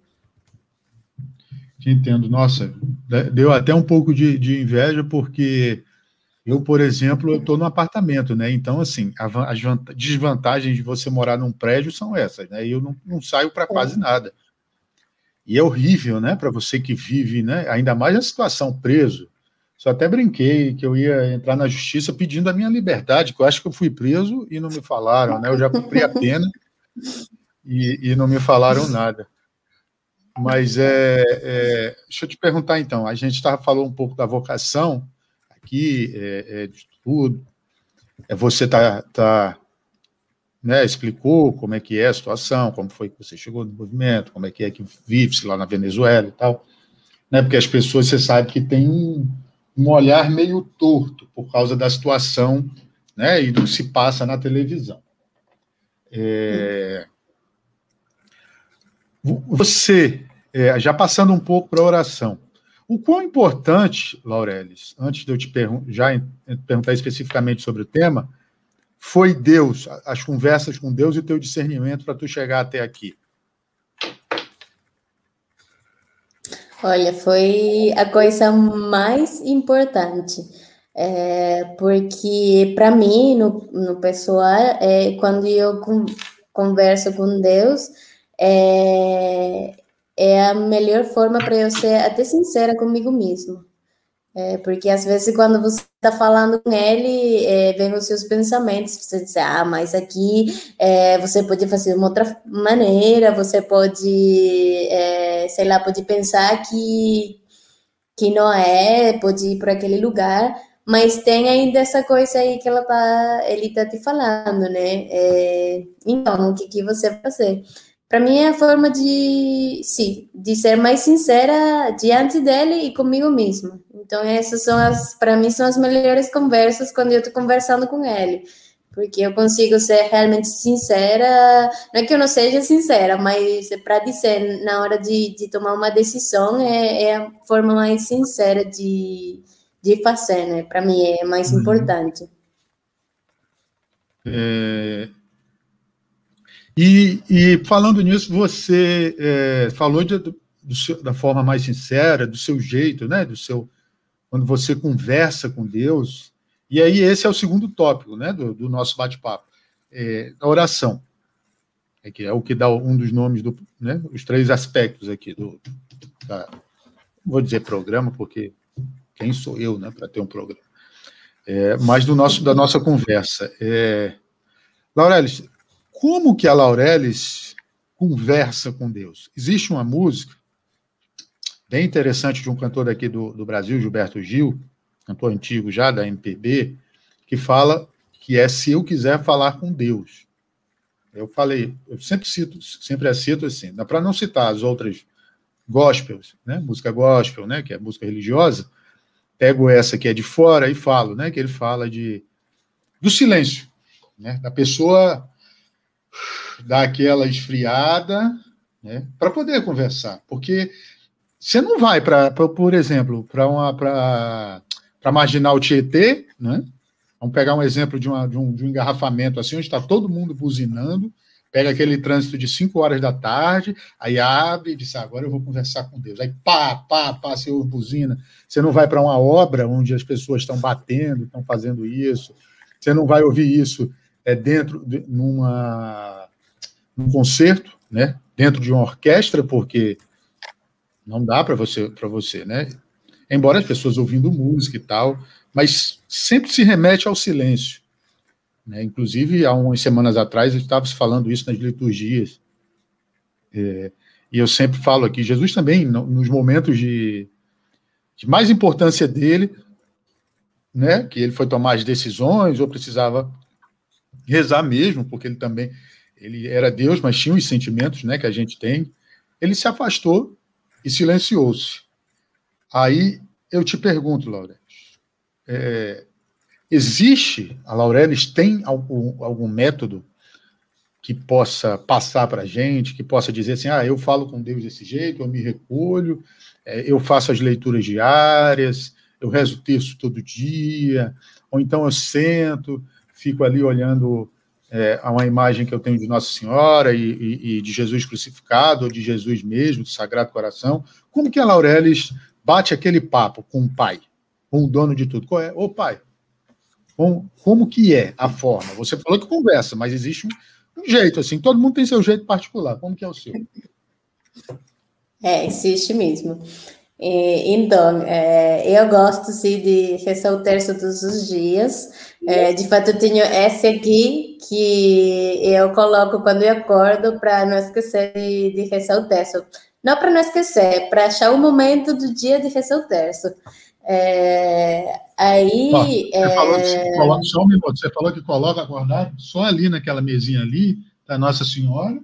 Speaker 1: Entendo. Nossa, deu até um pouco de, de inveja, porque eu, por exemplo, eu estou no apartamento, né? Então, assim, as desvantagens de você morar num prédio são essas, né? Eu não, não saio para quase é. nada. E é horrível, né? Para você que vive, né? Ainda mais a situação preso. Só até brinquei que eu ia entrar na justiça pedindo a minha liberdade, que eu acho que eu fui preso e não me falaram, né? Eu já cumpri a pena e, e não me falaram nada. Mas é, é, deixa eu te perguntar então. A gente tá, falou um pouco da vocação aqui, é, é, de tudo. É, você tá, tá né, explicou como é que é a situação, como foi que você chegou no movimento, como é que é que vive-se lá na Venezuela e tal. Né, porque as pessoas, você sabe que tem um, um olhar meio torto por causa da situação né, e do que se passa na televisão. É, você é, já passando um pouco para a oração, o quão importante, Laurelis, antes de eu te já perguntar especificamente sobre o tema, foi Deus, as conversas com Deus e o teu discernimento para tu chegar até aqui?
Speaker 2: Olha, foi a coisa mais importante, é, porque para mim, no, no pessoal, é, quando eu converso com Deus, é, é a melhor forma para eu ser até sincera comigo mesmo. É, porque às vezes quando você está falando com ele, é, vem os seus pensamentos, você diz, ah, mas aqui é, você pode fazer de uma outra maneira, você pode, é, sei lá, pode pensar que, que não é, pode ir para aquele lugar, mas tem ainda essa coisa aí que ela tá, ele está te falando, né? É, então, o que, que você vai fazer? Para mim é a forma de, sim, de ser mais sincera diante dele e comigo mesma. Então essas são as, para mim são as melhores conversas quando eu estou conversando com ele, porque eu consigo ser realmente sincera. Não é que eu não seja sincera, mas para dizer na hora de, de tomar uma decisão é, é, a forma mais sincera de, de fazer, né? Para mim é mais uhum. importante.
Speaker 1: É, e, e falando nisso, você é, falou de, seu, da forma mais sincera, do seu jeito, né? Do seu quando você conversa com Deus. E aí esse é o segundo tópico, né? Do, do nosso bate-papo, é, a oração, é que é o que dá um dos nomes do, né? Os três aspectos aqui do, da, vou dizer programa porque quem sou eu, né? Para ter um programa, é, mas do nosso da nossa conversa. É, Laurelis, como que a Laurelis conversa com Deus? Existe uma música bem interessante de um cantor daqui do, do Brasil, Gilberto Gil, cantor antigo já da MPB, que fala que é se eu quiser falar com Deus. Eu falei, eu sempre cito, sempre a cito assim, dá para não citar as outras gospels, né? Música gospel, né? Que é música religiosa. Pego essa que é de fora e falo, né? Que ele fala de do silêncio, né? Da pessoa dar aquela esfriada, né? Para poder conversar, porque você não vai para, por exemplo, para uma para marginal Tietê, né? Vamos pegar um exemplo de, uma, de, um, de um engarrafamento assim, onde está todo mundo buzinando, pega aquele trânsito de 5 horas da tarde, aí abre e diz, ah, agora eu vou conversar com Deus. Aí pá, pá, pá, você ouve buzina. Você não vai para uma obra onde as pessoas estão batendo, estão fazendo isso. Você não vai ouvir isso é, dentro de numa, num concerto, né? dentro de uma orquestra, porque não dá para você, para você, né? Embora as pessoas ouvindo música e tal, mas sempre se remete ao silêncio. Né? Inclusive, há umas semanas atrás, estava se falando isso nas liturgias. É, e eu sempre falo aqui, Jesus também, nos momentos de, de mais importância dele, né, que ele foi tomar as decisões, ou precisava rezar mesmo, porque ele também ele era Deus, mas tinha os sentimentos né, que a gente tem, ele se afastou e silenciou-se. Aí eu te pergunto, Laurelis, é, existe, a Laurelis tem algum, algum método que possa passar para a gente, que possa dizer assim, ah, eu falo com Deus desse jeito, eu me recolho, é, eu faço as leituras diárias, eu rezo o texto todo dia, ou então eu sento, fico ali olhando é, a uma imagem que eu tenho de Nossa Senhora e, e, e, de Jesus crucificado, ou de Jesus mesmo, do Sagrado Coração, como que a Laurelis bate aquele papo com o pai, com o dono de tudo? Qual é? Ô pai, como, como que é a forma? Você falou que conversa, mas existe um, um jeito, assim, todo mundo tem seu jeito particular. Como que é o seu?
Speaker 2: É, existe mesmo. E, então, é, eu gosto sim de terço todos os dias. É, de fato, eu tenho esse aqui que eu coloco quando eu acordo para não esquecer de, de terço. Não para não esquecer, para achar o momento do dia de terço. É, aí. você,
Speaker 1: é... falou que coloca, só um minuto, você falou que coloca acordado só ali naquela mesinha ali, da Nossa Senhora.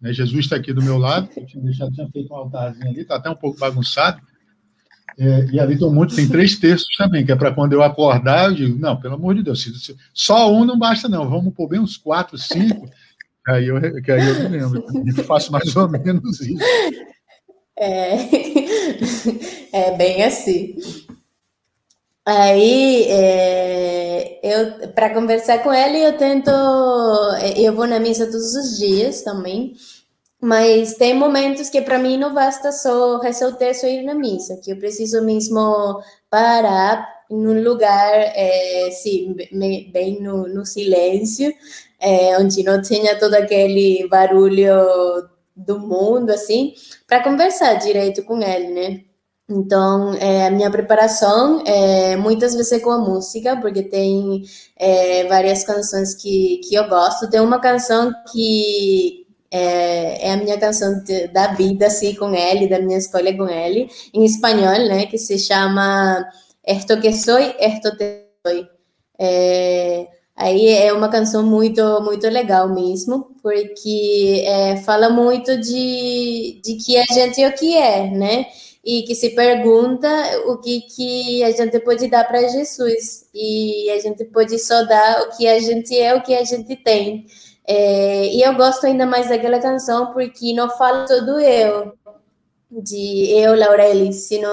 Speaker 1: Né, Jesus está aqui do meu lado, eu tinha, deixado, tinha feito um altarzinho ali, está até um pouco bagunçado. É, e ali um monte, tem três textos também, que é para quando eu acordar, eu digo, não, pelo amor de Deus, só um não basta, não, vamos pôr bem uns quatro, cinco, aí eu, que aí eu me lembro, eu faço mais ou menos isso.
Speaker 2: É, é bem assim. Aí, é, eu para conversar com ele, eu tento, eu vou na missa todos os dias também. Mas tem momentos que para mim não basta só texto e ir na missa, que eu preciso mesmo parar num lugar, é, sim, bem no, no silêncio, é, onde não tenha todo aquele barulho do mundo, assim, para conversar direito com ele, né? Então, é, a minha preparação é muitas vezes é com a música, porque tem é, várias canções que, que eu gosto. Tem uma canção que, é, é, a minha canção de, da vida, assim, com ele, da minha escolha com ele, em espanhol, né, que se chama Esto que soy, esto te soy. É, aí é uma canção muito, muito legal mesmo, porque é, fala muito de, de que a gente é o que é, né? E que se pergunta o que, que a gente pode dar para Jesus. E a gente pode só dar o que a gente é, o que a gente tem. É, e eu gosto ainda mais daquela canção porque não fala todo eu. de eu, Laureli, sino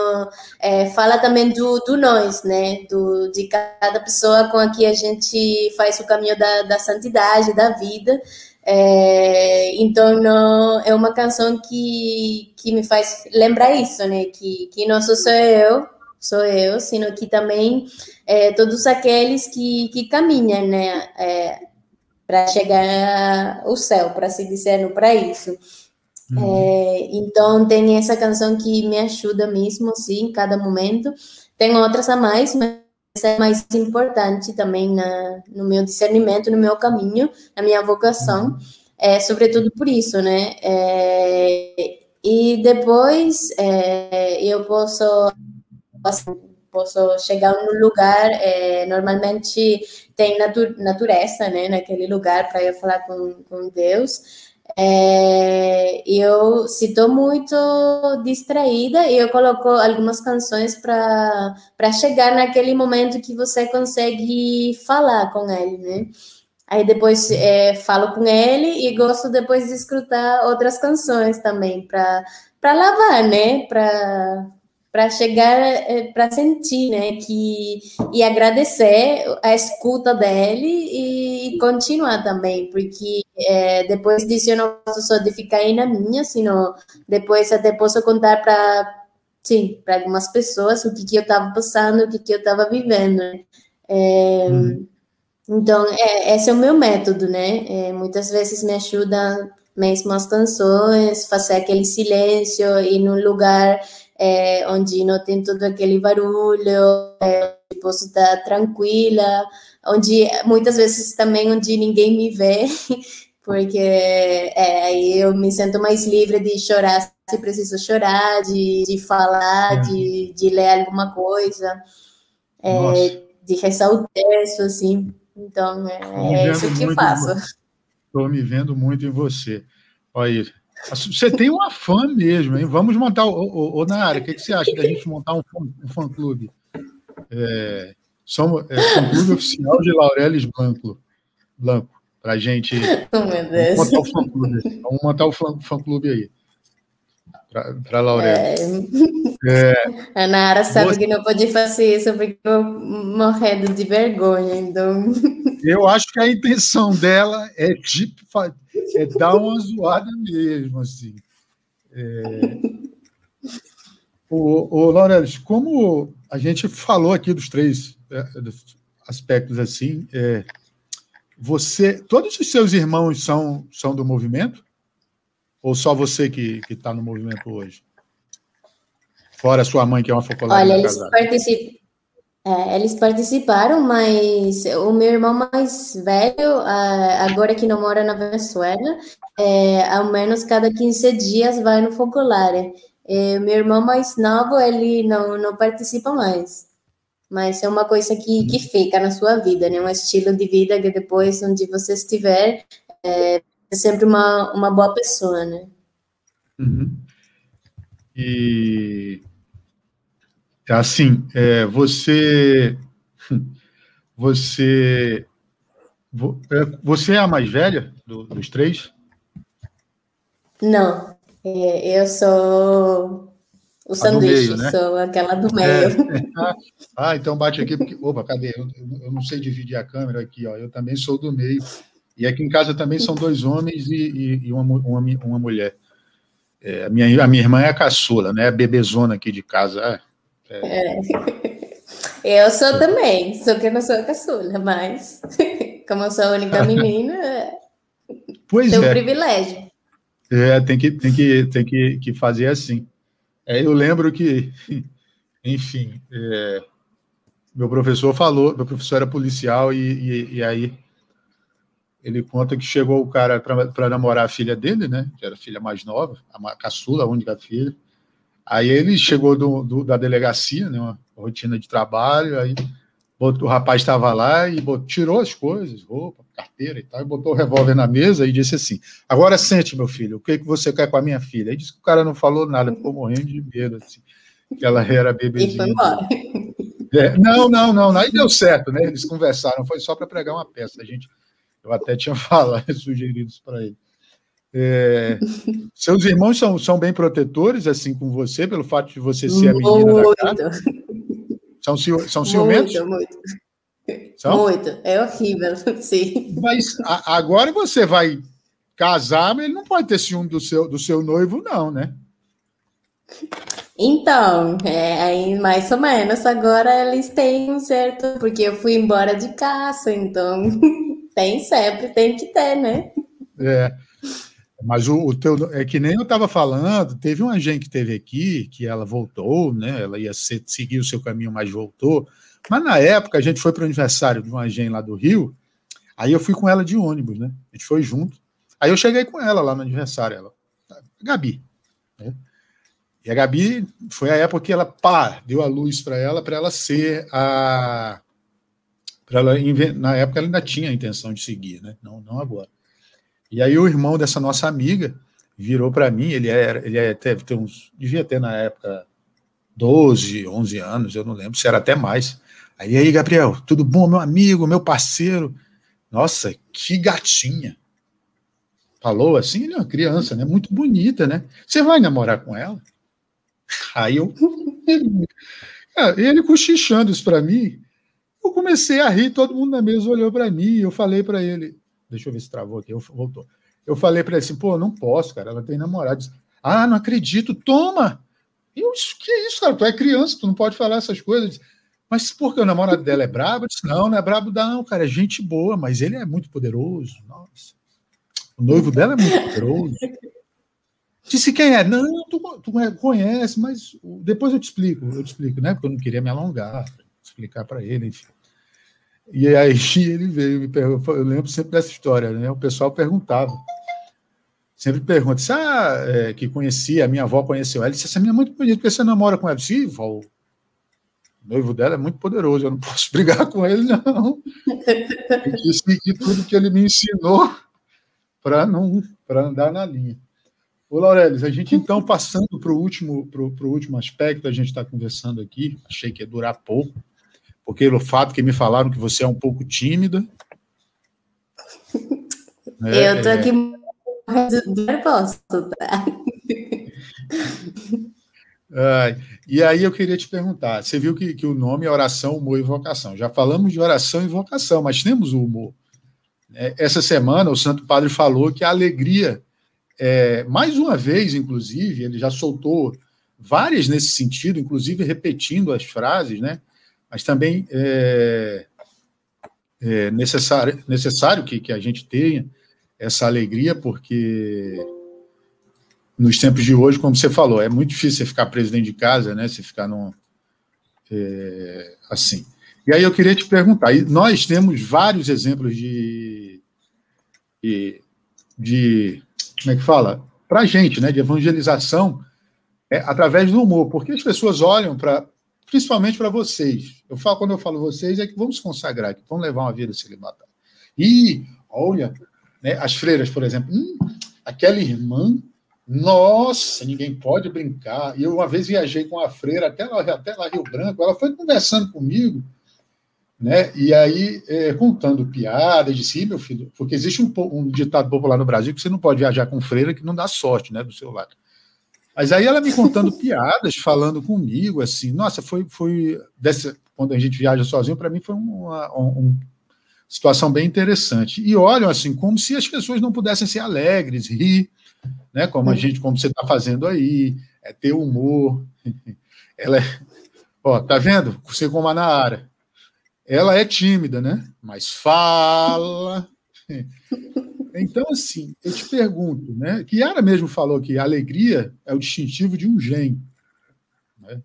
Speaker 2: é, fala também do, do nós, né? Do, de cada pessoa com a que a gente faz o caminho da, da santidade, da vida. É, então, não, é uma canção que, que me faz lembrar isso, né? Que, que não sou só eu, sou eu, sino que também é, todos aqueles que, que caminham, né? É, para chegar ao céu, para se dizer, no paraíso. Uhum. É, então, tem essa canção que me ajuda mesmo, sim, em cada momento. Tem outras a mais, mas essa é mais importante também na, no meu discernimento, no meu caminho, na minha vocação. Uhum. É, sobretudo por isso, né? É, e depois é, eu posso, assim, posso chegar num lugar, é, normalmente tem natu natureza, né? Naquele lugar para eu falar com, com Deus. É, eu se estou muito distraída, eu coloco algumas canções para chegar naquele momento que você consegue falar com ele, né? Aí depois é, falo com ele e gosto depois de escutar outras canções também para lavar, né? Para para chegar, é, para sentir, né, que e agradecer a escuta dele e, continuar também, porque é, depois disso eu não posso só de ficar aí na minha, sino depois até posso contar para sim, para algumas pessoas o que, que eu estava passando, o que, que eu estava vivendo. É, hum. Então, é, esse é o meu método, né? Muitas vezes me ajuda mesmo as canções, fazer aquele silêncio e num lugar é, onde não tem todo aquele barulho, é, posso estar tranquila, onde muitas vezes também onde ninguém me vê, porque é, aí eu me sinto mais livre de chorar se preciso chorar, de, de falar, uhum. de, de ler alguma coisa, é, de rezar o texto, assim. Então, é, é isso que faço.
Speaker 1: Estou me vendo muito em você. Olha, você tem uma fã mesmo, hein? Vamos montar. Ô, ô, Nara, o que, que você acha da gente montar um fã, um fã clube? É, somos é, fã clube oficial de Laurelis Blanco. Blanco para a gente oh, montar o fã clube. Vamos montar o fã, fã clube aí. Para a Laurelis.
Speaker 2: É... É... A Nara sabe você... que não pode fazer isso porque eu morrendo de vergonha. Então...
Speaker 1: Eu acho que a intenção dela é tipo é dar uma zoada mesmo, assim. É... O, o Lourenço, como a gente falou aqui dos três é, dos aspectos assim, é, você, todos os seus irmãos são, são do movimento? Ou só você que está no movimento hoje? Fora sua mãe, que é uma focolada
Speaker 2: Olha, eles participam, é, eles participaram, mas o meu irmão mais velho, agora que não mora na Venezuela, é, ao menos cada 15 dias vai no Focolare. É, meu irmão mais novo, ele não, não participa mais. Mas é uma coisa que, que fica na sua vida, né? Um estilo de vida que depois, onde você estiver, é, é sempre uma, uma boa pessoa, né?
Speaker 1: Uhum. E Assim, é, você, você, é, você é a mais velha do, dos três?
Speaker 2: Não, é, eu sou o sanduíche, meio, né? sou aquela do meio. É,
Speaker 1: ah, ah, então bate aqui, porque. Opa, cadê? Eu, eu, não sei dividir a câmera aqui, ó. Eu também sou do meio. E aqui em casa também são dois homens e, e, e uma, uma, uma, mulher. É, a, minha, a minha irmã é a caçula, né? A bebezona aqui de casa. Ah,
Speaker 2: é. Eu sou também, só que eu não sou a caçula, mas como eu sou a única menina, pois tem é. um privilégio.
Speaker 1: É, tem que, tem que, tem que, que fazer assim. É, eu lembro que, enfim, é, meu professor falou, meu professor era policial e, e, e aí ele conta que chegou o cara para namorar a filha dele, né? Que era a filha mais nova, a caçula, a única filha. Aí ele chegou do, do, da delegacia, né, uma rotina de trabalho, aí botou, o rapaz estava lá e botou, tirou as coisas, roupa, carteira e tal, e botou o revólver na mesa e disse assim: Agora sente, meu filho, o que, que você quer com a minha filha? Aí disse que o cara não falou nada, ficou morrendo de medo, assim, que ela era bebezinha. E foi embora. É, não, não, não, aí deu certo, né? Eles conversaram, foi só para pregar uma peça, a gente. Eu até tinha falado, sugerido isso para ele. É, seus irmãos são, são bem protetores, assim, com você, pelo fato de você ser a menina da casa? São, são ciumentos?
Speaker 2: Muito, muito. São? Muito. É horrível, sim.
Speaker 1: Mas a, agora você vai casar, mas ele não pode ter ciúme do seu, do seu noivo, não, né?
Speaker 2: Então, é, aí mais ou menos. Agora eles têm um certo. Porque eu fui embora de casa, então tem sempre, tem que ter, né?
Speaker 1: É. Mas o, o teu. É que nem eu estava falando, teve uma gente que teve aqui, que ela voltou, né? Ela ia ser, seguir o seu caminho, mas voltou. Mas na época a gente foi para o aniversário de uma gente lá do Rio, aí eu fui com ela de ônibus, né? A gente foi junto. Aí eu cheguei com ela lá no aniversário, ela, Gabi. Né? E a Gabi foi a época que ela pá, deu a luz para ela, para ela ser a. Ela, na época ela ainda tinha a intenção de seguir, né? Não, não agora. E aí o irmão dessa nossa amiga virou para mim, ele era, ele é, teve ter uns, devia ter na época 12, 11 anos, eu não lembro se era até mais. Aí aí, Gabriel, tudo bom, meu amigo, meu parceiro? Nossa, que gatinha. Falou assim, ele é uma criança, né? Muito bonita, né? Você vai namorar com ela? Aí eu ele, ele cochichando isso para mim, eu comecei a rir, todo mundo na mesa olhou para mim, eu falei para ele, Deixa eu ver se travou aqui. Eu, voltou. Eu falei para ele assim, pô, não posso, cara. Ela tem namorado. ah, não acredito. Toma! Eu, que é isso, cara? Tu é criança, tu não pode falar essas coisas. Mas porque o namorado dela é brabo? Eu disse, não, não é brabo, não, cara. É gente boa, mas ele é muito poderoso. Nossa. O noivo dela é muito poderoso. Disse quem é? Não, tu, tu conhece, mas depois eu te explico, eu te explico, né? Porque eu não queria me alongar, explicar para ele, enfim. E aí ele veio me perguntar, eu lembro sempre dessa história, né? O pessoal perguntava. Sempre pergunta, se ah, é, que conhecia, a minha avó conheceu ela, ele disse, essa menina é muito bonita, porque você namora com ela? Sim, vó, o noivo dela é muito poderoso, eu não posso brigar com ele, não. Eu que tudo que ele me ensinou para não para andar na linha. Ô, Laurelis, a gente então passando para o último, último aspecto, a gente está conversando aqui, achei que ia durar pouco, porque o fato que me falaram que você é um pouco tímida.
Speaker 2: Né? Eu tô aqui nervosa, tá?
Speaker 1: e aí eu queria te perguntar, você viu que, que o nome é oração, humor e vocação. Já falamos de oração e vocação, mas temos o humor. É, essa semana o Santo Padre falou que a alegria, é, mais uma vez, inclusive, ele já soltou várias nesse sentido, inclusive repetindo as frases, né? Mas também é, é necessário, necessário que, que a gente tenha essa alegria, porque nos tempos de hoje, como você falou, é muito difícil você ficar preso dentro de casa, né? Você ficar num, é, assim. E aí eu queria te perguntar, nós temos vários exemplos de, de, de como é que fala? Para a gente, né? De evangelização é, através do humor, porque as pessoas olham para principalmente para vocês. Eu falo, quando eu falo vocês, é que vamos consagrar, que vamos levar uma vida celibatária. E, olha, né, as freiras, por exemplo, hum, aquela irmã, nossa, ninguém pode brincar. E eu uma vez viajei com a freira até lá, até lá Rio Branco, ela foi conversando comigo, né? E aí, é, contando piadas, disse, meu filho, porque existe um, um ditado popular no Brasil que você não pode viajar com freira que não dá sorte, né, do seu lado. Mas aí ela me contando piadas, falando comigo, assim, nossa, foi, foi dessa, quando a gente viaja sozinho, para mim foi uma, uma, situação bem interessante. E olham assim, como se as pessoas não pudessem ser alegres, rir, né? Como a gente, como você está fazendo aí, é ter humor. Ela é, ó, tá vendo? Você como a Naara. Ela é tímida, né? Mas fala. Então, assim, eu te pergunto, né? Yara mesmo falou que a alegria é o distintivo de um gênio. Né?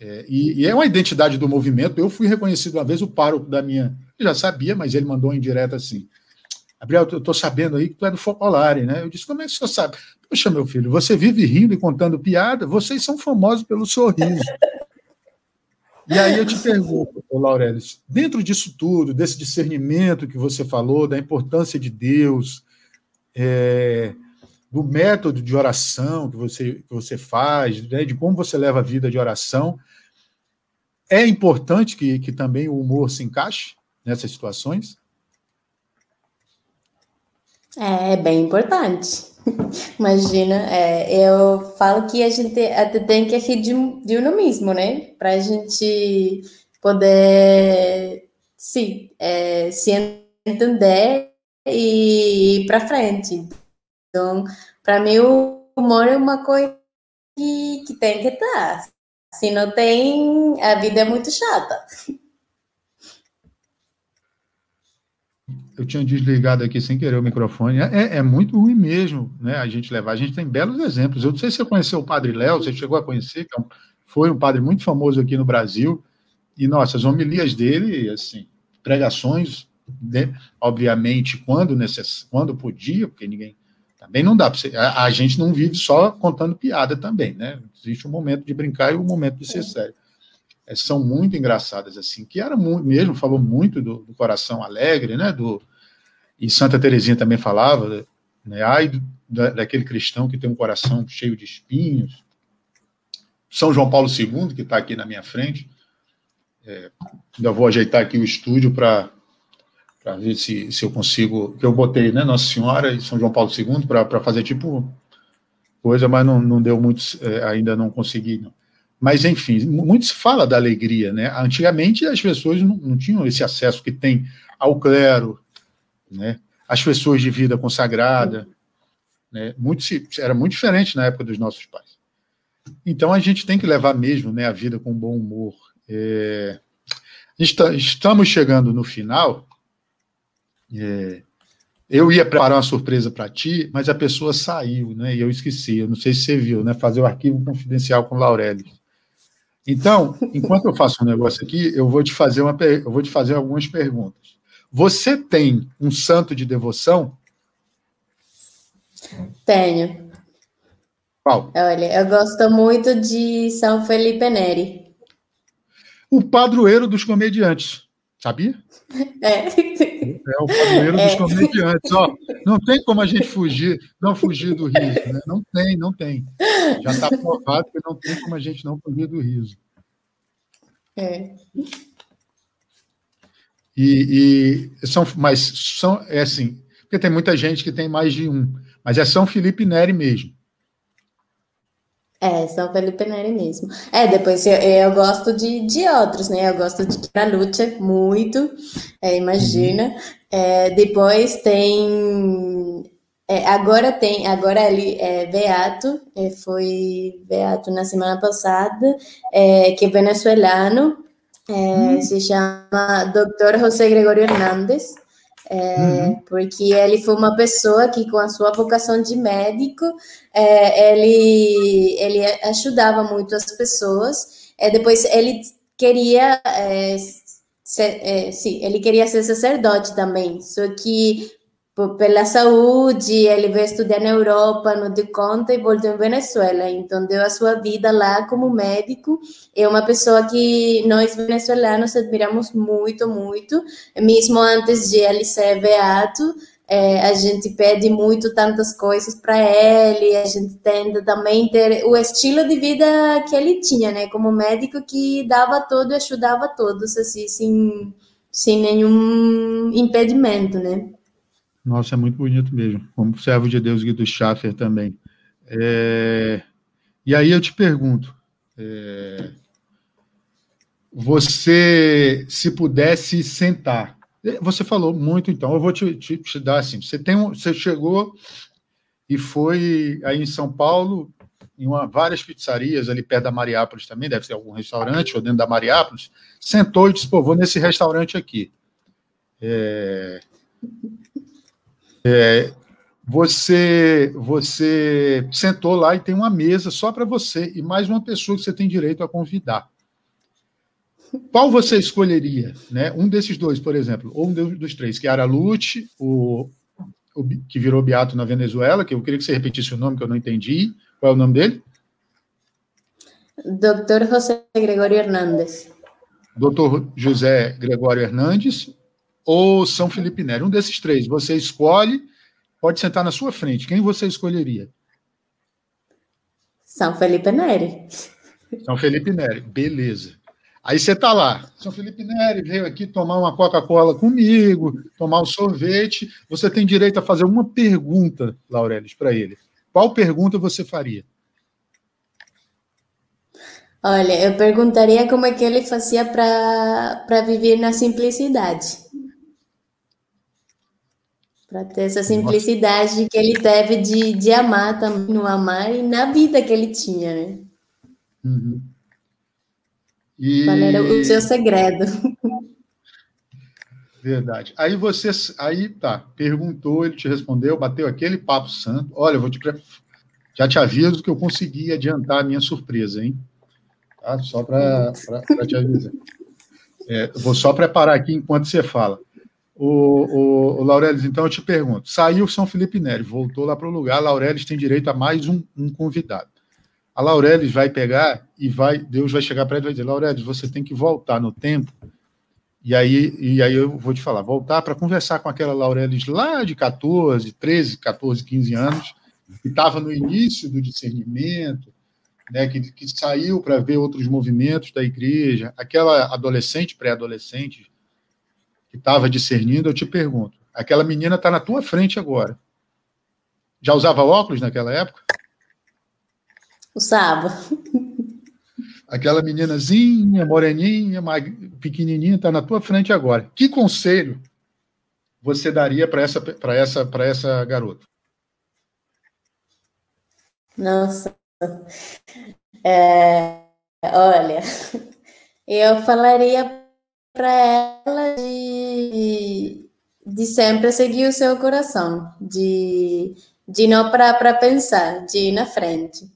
Speaker 1: É, e, e, é uma identidade do movimento. Eu fui reconhecido uma vez o pároco da minha. Eu já sabia, mas ele mandou em direto assim. Gabriel, eu estou sabendo aí que tu é do Focolare, né? Eu disse, como é que o senhor sabe? Poxa, meu filho, você vive rindo e contando piada, vocês são famosos pelo sorriso. E aí eu te pergunto, Laurelis, dentro disso tudo, desse discernimento que você falou, da importância de Deus, é, do método de oração que você, que você faz, né, de como você leva a vida de oração, é importante que, que também o humor se encaixe nessas situações?
Speaker 2: É, é bem importante. Imagina, é, eu falo que a gente até tem que rir de, de mesmo, né? Para a gente poder, sim, é, se entender e ir para frente. Então, para mim, o humor é uma coisa que, que tem que estar. Se não tem, a vida é muito chata.
Speaker 1: eu tinha desligado aqui sem querer o microfone. É, é, muito ruim mesmo, né? A gente levar. A gente tem belos exemplos. Eu não sei se você conheceu o Padre Léo, você chegou a conhecer, que é foi um padre muito famoso aqui no Brasil. E, nossa, as homilias dele, assim, pregações, né? obviamente, quando necess... quando podia, porque ninguém. Também não dá para você. A, a, gente não vive só contando piada também, né? Existe um momento de brincar e um momento de ser sério. É, são muito engraçadas, assim, que era muito, mesmo, falou muito do, do, coração alegre, né, do, e Santa Teresinha também falava, né, ai da, daquele cristão que tem um coração cheio de espinhos, São João Paulo II, que está aqui na minha frente, é, ainda vou ajeitar aqui o estúdio para ver se, se eu consigo, que eu botei, né, Nossa Senhora e São João Paulo II, para fazer tipo coisa, mas não, não deu muito, é, ainda não consegui, não. Mas, enfim, muito se fala da alegria, né? Antigamente as pessoas não, não tinham esse acesso que tem ao clero, né? As pessoas de vida consagrada, né? Muito se, era muito diferente na época dos nossos pais. Então a gente tem que levar mesmo, né, a vida com bom humor. É, está, estamos chegando no final. É, eu ia preparar uma surpresa para ti, mas a pessoa saiu, né? E eu esqueci. Eu não sei se você viu, né? Fazer o arquivo confidencial com o Laurélio. Então, enquanto eu faço um negócio aqui, eu vou te fazer uma, eu vou te fazer algumas perguntas. Você tem um santo de devoção?
Speaker 2: Tenho.
Speaker 1: Qual?
Speaker 2: Olha, eu gosto muito de São Felipe Neri.
Speaker 1: O padroeiro dos comediantes, sabia?
Speaker 2: É.
Speaker 1: É o padroeiro é. dos comediantes. Ó, não tem como a gente fugir, não fugir do riso. Né? Não tem, não tem. Já está provado que não tem como a gente não fugir do riso.
Speaker 2: É.
Speaker 1: E, e são, mas são, é assim, porque tem muita gente que tem mais de um, mas é São Felipe Neri mesmo.
Speaker 2: É, São Felipe Neri mesmo. É, depois eu, eu gosto de, de outros, né? Eu gosto de Lucha muito, é, imagina. Uhum. É, depois tem. É, agora tem, agora ele é Beato, é, foi Beato na semana passada, é, que é venezuelano, é, uhum. se chama Dr. José Gregorio Hernández. É, uhum. Porque ele foi uma pessoa que, com a sua vocação de médico, é, ele, ele ajudava muito as pessoas. É, depois, ele queria é, ser, é, sim, ele queria ser sacerdote também, só que pela saúde, ele veio estudar na Europa, não deu conta e voltou em Venezuela. Então, deu a sua vida lá como médico. É uma pessoa que nós, venezuelanos, admiramos muito, muito. Mesmo antes de ele ser beato, é, a gente pede muito tantas coisas para ele, a gente tenta também ter o estilo de vida que ele tinha, né? Como médico que dava todo e ajudava todos, assim, sem, sem nenhum impedimento, né?
Speaker 1: Nossa, é muito bonito mesmo. Como servo de Deus Guido Schaffer também. É... E aí eu te pergunto, é... você, se pudesse sentar, você falou muito, então eu vou te, te, te dar assim. Você tem, um, você chegou e foi aí em São Paulo em uma, várias pizzarias ali perto da Mariápolis também, deve ser algum restaurante ou dentro da Mariápolis, sentou e disse, pô, vou nesse restaurante aqui. É, é, você você sentou lá e tem uma mesa só para você e mais uma pessoa que você tem direito a convidar. Qual você escolheria? Né? Um desses dois, por exemplo, ou um dos três, que era Lute, o, o, que virou Beato na Venezuela, que eu queria que você repetisse o nome, que eu não entendi. Qual é o nome dele?
Speaker 2: Dr. José Gregório Hernández.
Speaker 1: Dr. José Gregório Hernandes ou São Felipe Neri. Um desses três. Você escolhe, pode sentar na sua frente. Quem você escolheria?
Speaker 2: São Felipe Neri.
Speaker 1: São Felipe Neri, beleza. Aí você está lá, São Felipe Neri veio aqui tomar uma Coca-Cola comigo, tomar um sorvete. Você tem direito a fazer uma pergunta, Laurelis, para ele. Qual pergunta você faria?
Speaker 2: Olha, eu perguntaria como é que ele fazia para viver na simplicidade. Para ter essa simplicidade Nossa. que ele teve de, de amar também, no amar e na vida que ele tinha, né? Uhum. E... Qual era o seu segredo?
Speaker 1: Verdade. Aí você, aí tá, perguntou, ele te respondeu, bateu aquele papo santo. Olha, eu vou te já te aviso que eu consegui adiantar a minha surpresa, hein? Tá? Só para te avisar. É, vou só preparar aqui enquanto você fala. O, o, o Laureles, então eu te pergunto: saiu São Felipe Neri, voltou lá para o lugar, Laureles tem direito a mais um, um convidado. A Laureles vai pegar e vai, Deus vai chegar para ele e vai dizer: Laureles, você tem que voltar no tempo. E aí, e aí eu vou te falar: voltar para conversar com aquela Laureles lá de 14, 13, 14, 15 anos, que estava no início do discernimento, né, que, que saiu para ver outros movimentos da igreja, aquela adolescente, pré-adolescente, que estava discernindo, eu te pergunto: aquela menina está na tua frente agora. Já usava óculos naquela época?
Speaker 2: Usava.
Speaker 1: Aquela meninazinha, moreninha, pequenininha, está na tua frente agora. Que conselho você daria para essa, essa, essa garota?
Speaker 2: Nossa, é, olha, eu falaria para ela de, de sempre seguir o seu coração, de, de não parar para pensar, de ir na frente.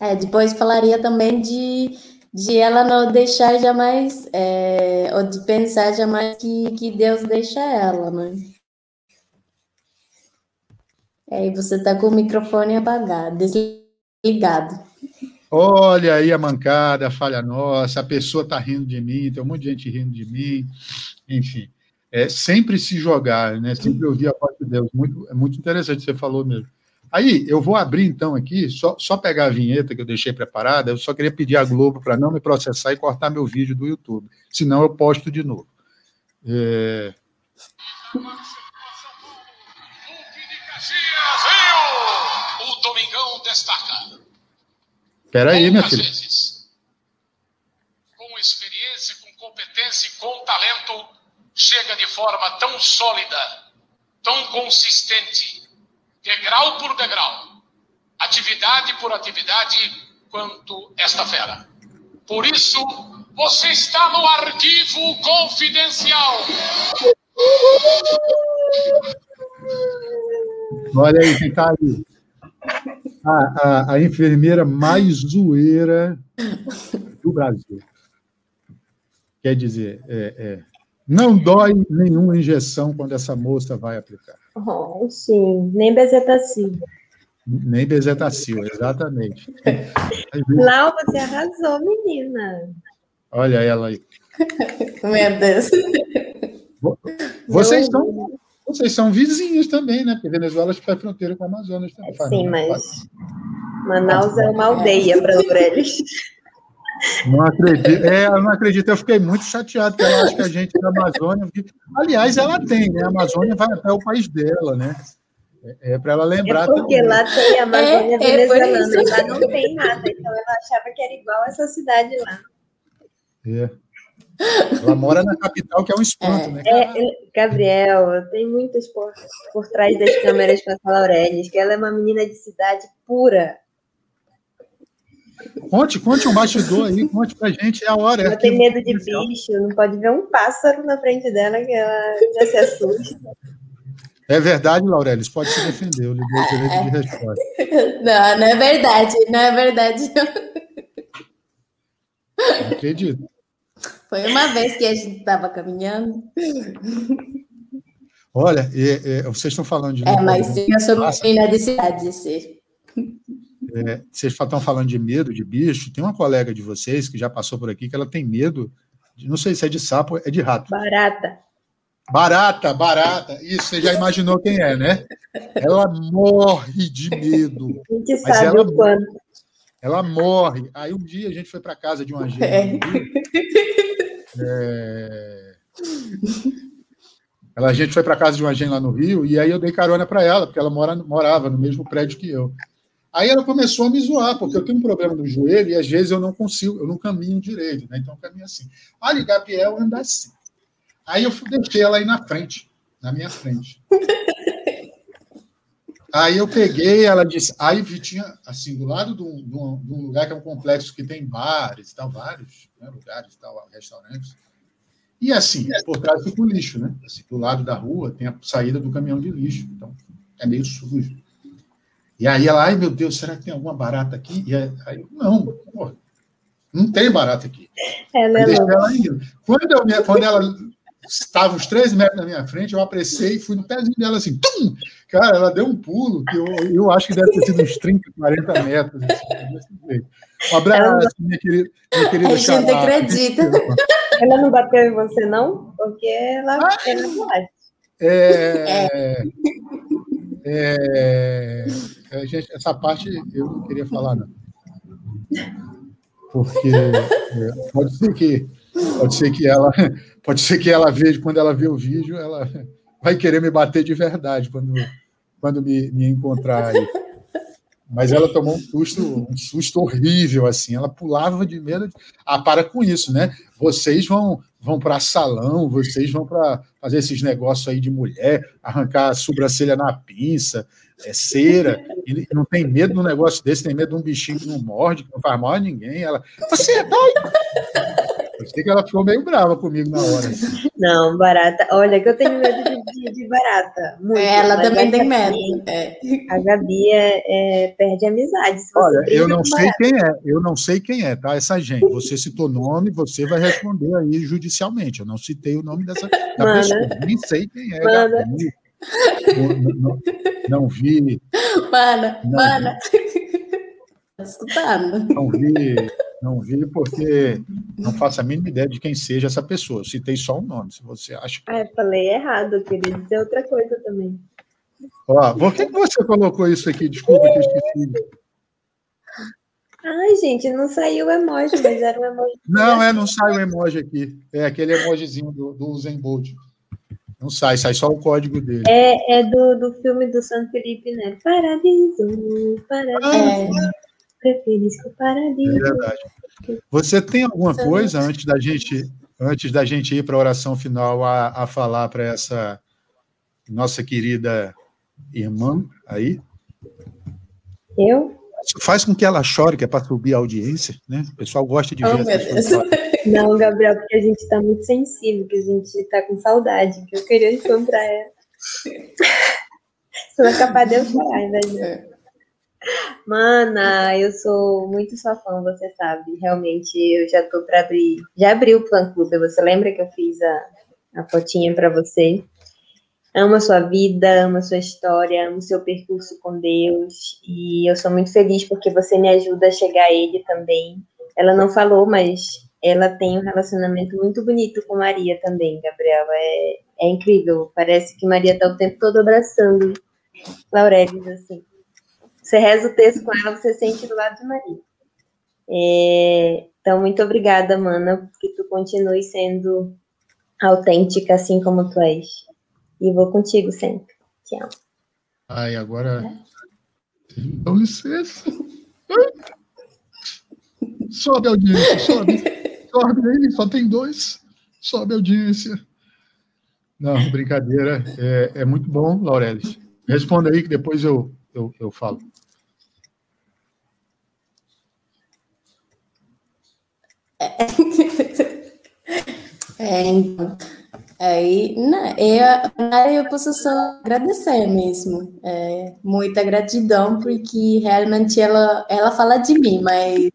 Speaker 2: É, depois falaria também de de ela não deixar jamais, é, ou de pensar jamais que, que Deus deixa ela, né? Aí você tá com o microfone apagado, desligado.
Speaker 1: Olha aí a mancada, a falha nossa, a pessoa tá rindo de mim, tem um monte de gente rindo de mim, enfim. É, sempre se jogar, né? Sempre ouvir a voz de Deus. Muito, é muito interessante, você falou mesmo. Aí, eu vou abrir então aqui, só, só pegar a vinheta que eu deixei preparada, eu só queria pedir à Globo para não me processar e cortar meu vídeo do YouTube, senão eu posto de novo. É... O Domingão destaca. Espera aí, minha filha. Vezes, com experiência, com competência e com talento, chega de forma tão sólida, tão consistente, degrau por degrau, atividade por atividade, quanto esta fera. Por isso, você está no arquivo confidencial. Olha aí quem está aí. A, a, a, enfermeira mais zoeira do Brasil. Quer dizer, é, é, não dói nenhuma injeção quando essa moça vai aplicar.
Speaker 2: Oh, sim, nem bezetacil.
Speaker 1: Nem bezetacil, exatamente.
Speaker 2: Lau, você arrasou, menina.
Speaker 1: Olha ela aí.
Speaker 2: Meu Deus.
Speaker 1: Vocês são, vocês são vizinhos também, né? Porque Venezuela faz fronteira com a Amazonas também.
Speaker 2: Sim, mas Manaus é uma aldeia para eles.
Speaker 1: Não acredito. É, eu não acredito. Eu fiquei muito chateado, porque ela acha que a gente da Amazônia. Aliás, ela tem, né? A Amazônia vai até o país dela, né? É, é para ela lembrar. É
Speaker 2: porque também. lá tem a Amazônia é, é venezuelana, é lá não tem nada. Então ela achava que era igual essa cidade lá.
Speaker 1: É. Ela mora na capital, que é um espanto, né?
Speaker 2: É, Gabriel, tem muitas por, por trás das câmeras com a Laurelis, que ela é uma menina de cidade pura.
Speaker 1: Conte, conte um bastidor aí, conte pra gente, é a hora.
Speaker 2: Ela tem medo de bicho, não pode ver um pássaro na frente dela que ela já se assusta.
Speaker 1: É verdade, Laurelis, pode se defender, eu lhe dou o direito de resposta.
Speaker 2: Não, não é verdade, não é verdade.
Speaker 1: Não acredito.
Speaker 2: Foi uma vez que a gente estava caminhando.
Speaker 1: Olha, é, é, vocês estão falando de.
Speaker 2: É, mas eu sou menina de cidade, sim.
Speaker 1: É, vocês estão falando de medo de bicho. Tem uma colega de vocês que já passou por aqui que ela tem medo, de, não sei se é de sapo, é de rato.
Speaker 2: Barata.
Speaker 1: Barata, barata. Isso, você já imaginou quem é, né? Ela morre de medo.
Speaker 3: A gente mas sabe ela, o quanto.
Speaker 1: Ela morre. Aí um dia a gente foi para casa de uma gente. É. É... Ela, a gente foi para casa de uma gente lá no Rio e aí eu dei carona para ela, porque ela mora, morava no mesmo prédio que eu. Aí ela começou a me zoar, porque eu tenho um problema no joelho e às vezes eu não consigo, eu não caminho direito, né? Então eu caminho assim. Olha, Gabriel anda assim. Aí eu deixei ela aí na frente, na minha frente. Aí eu peguei, ela disse, aí tinha, assim, do lado de um, de um, lugar que é um complexo que tem bares e tal, vários né, lugares e tal, restaurantes. E assim, por trás fica o lixo, né? Assim, do lado da rua tem a saída do caminhão de lixo, então é meio sujo. E aí ela, ai meu Deus, será que tem alguma barata aqui? E aí, eu, não, porra, não tem barata aqui.
Speaker 3: Ela é ela
Speaker 1: quando, eu, quando ela estava uns três metros na minha frente, eu apressei e fui no pezinho dela assim, tum! Cara, ela deu um pulo que eu, eu acho que deve ter sido uns 30, 40 metros. Assim, um abraço, minha querida, minha querida
Speaker 3: A gente acredita. Ela não bateu em você, não? Porque ela, ah, ela
Speaker 1: pode. É, é. É, gente, essa parte eu não queria falar, não. Porque é, pode ser que pode ser que ela pode ser que ela veja quando ela vê o vídeo, ela vai querer me bater de verdade quando, quando me, me encontrar aí. Mas ela tomou um susto, um susto horrível, assim. Ela pulava de medo. Ah, para com isso, né? Vocês vão vão para salão, vocês vão para fazer esses negócios aí de mulher, arrancar a sobrancelha na pinça, é cera, e não tem medo de um negócio desse, tem medo de um bichinho que não morde, que não faz mal a ninguém. Ela, você é doido? Eu sei que ela ficou meio brava comigo na hora.
Speaker 3: Não, barata. Olha, que eu tenho medo de, de barata. Muito, é, ela também tem medo. É. A Gabi é, é, perde amizade.
Speaker 1: Olha, eu não sei barata. quem é, eu não sei quem é, tá? Essa gente. Você citou nome, você vai responder aí judicialmente. Eu não citei o nome dessa da pessoa. Nem sei quem é. Gabi. Não, não, não, vi.
Speaker 3: Mana, não mana. Tá escutando.
Speaker 1: Não vi não vi porque não faço a mínima ideia de quem seja essa pessoa. Eu citei só um nome, se você acha.
Speaker 3: Que... Ah, falei errado, queria dizer outra coisa também.
Speaker 1: Ó, por que você colocou isso aqui? Desculpa que eu esqueci.
Speaker 3: Ai, gente, não saiu o emoji, mas era um emoji.
Speaker 1: Não, é, não sai o emoji aqui. É aquele emojizinho do, do. Não sai, sai só o código dele.
Speaker 3: É, é do, do filme do São Felipe, né? Paradiso, paradiso. Ah, Preferisco paradiso. É verdade.
Speaker 1: Você tem alguma coisa antes da gente antes da gente ir para a oração final a, a falar para essa nossa querida irmã aí?
Speaker 3: Eu?
Speaker 1: Faz com que ela chore, que é para subir a audiência, né? O pessoal gosta de
Speaker 3: oh, ver essa Não, Gabriel, porque a gente está muito sensível, que a gente está com saudade, que eu queria encontrar ela. Você vai acabar de eu chorar, ainda. Mana, eu sou muito sua fã, você sabe. Realmente, eu já tô para abrir. Já abri o Plan Club. Você lembra que eu fiz a, a fotinha para você? Amo a sua vida, amo a sua história, amo o seu percurso com Deus. E eu sou muito feliz porque você me ajuda a chegar a Ele também. Ela não falou, mas ela tem um relacionamento muito bonito com Maria também, Gabriela. É, é incrível. Parece que Maria tá o tempo todo abraçando Laurelis, assim. Você reza o texto com ela, você sente do lado de Maria. É, então, muito obrigada, Mana, que tu continue sendo autêntica assim como tu és. E vou contigo sempre. Te amo.
Speaker 1: Ai, agora. É. Dá licença. Sobe a audiência, sobe. Sobe aí, só tem dois. Sobe a audiência. Não, brincadeira. É, é muito bom, Laurelis. Responda aí que depois eu, eu, eu falo.
Speaker 3: É, então, aí, né, eu, eu posso só agradecer mesmo, é, muita gratidão, porque realmente ela, ela fala de mim, mas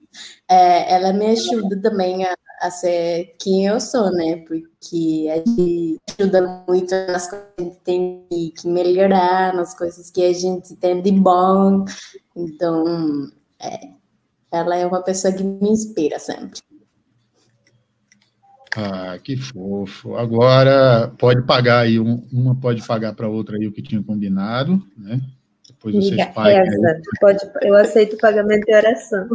Speaker 3: é, ela me ajuda também a, a ser quem eu sou, né, porque a gente ajuda muito nas coisas que a gente tem que melhorar, nas coisas que a gente tem de bom, então, é, ela é uma pessoa que me inspira sempre.
Speaker 1: Ah, que fofo. Agora pode pagar aí, um, uma pode pagar para outra aí o que tinha combinado, né?
Speaker 3: Depois vocês pagam. Pode, eu aceito o pagamento de oração.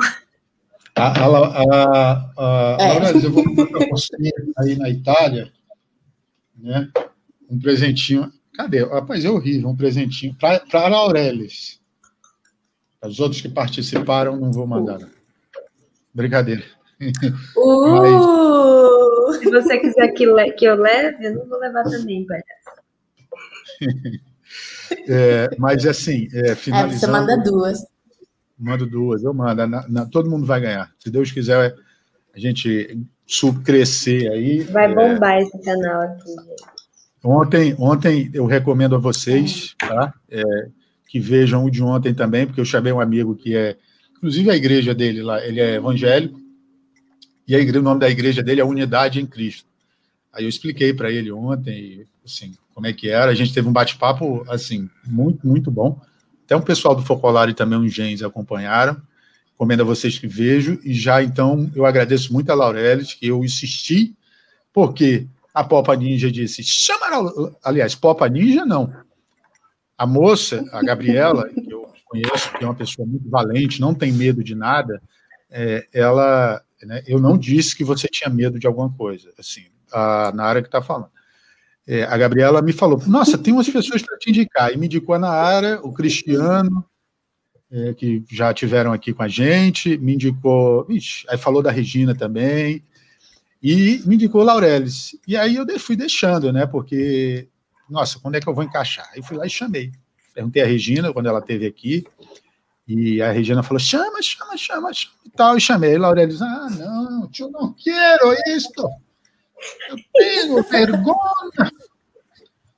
Speaker 1: A, a, a, a é. eu vou mandar para você aí na Itália, né? Um presentinho. Cadê? Rapaz, é horrível, um presentinho para a Aurelis. Os outros que participaram, não vou mandar. Não. Brincadeira.
Speaker 3: Uh! Mas... Se você quiser que, le que eu leve, eu não vou levar também,
Speaker 1: parece. é, mas assim, é, finalizando... É, você
Speaker 2: manda duas.
Speaker 1: Mando duas, eu mando. Na, na, todo mundo vai ganhar. Se Deus quiser, a gente crescer aí.
Speaker 3: Vai é. bombar é... esse canal aqui,
Speaker 1: Ontem, ontem eu recomendo a vocês, tá? É, que vejam o de ontem também, porque eu chamei um amigo que é, inclusive a igreja dele lá, ele é evangélico, e a igreja, o nome da igreja dele é Unidade em Cristo. Aí eu expliquei para ele ontem, assim, como é que era. A gente teve um bate-papo, assim, muito, muito bom. Até um pessoal do Focolar e também os Gens acompanharam. Recomendo a vocês que vejam. E já, então, eu agradeço muito a Laurelis, que eu insisti, porque a Popa Ninja disse, chama... Aliás, Popa Ninja, não. A moça, a Gabriela, que eu conheço, que é uma pessoa muito valente, não tem medo de nada, é, ela... Né, eu não disse que você tinha medo de alguma coisa, assim, a, na área que está falando é, a Gabriela me falou: Nossa, tem umas pessoas para te indicar. E me indicou a Naara, o Cristiano, é, que já tiveram aqui com a gente, me indicou. Ixi, aí falou da Regina também, e me indicou Laurelis. E aí eu fui deixando, né? Porque, nossa, quando é que eu vou encaixar? Aí fui lá e chamei. Perguntei a Regina quando ela esteve aqui. E a Regina falou: chama, chama, chama, chama e tal. E chamei. Laurelis, ah, não, eu não quero isto. Eu tenho vergonha.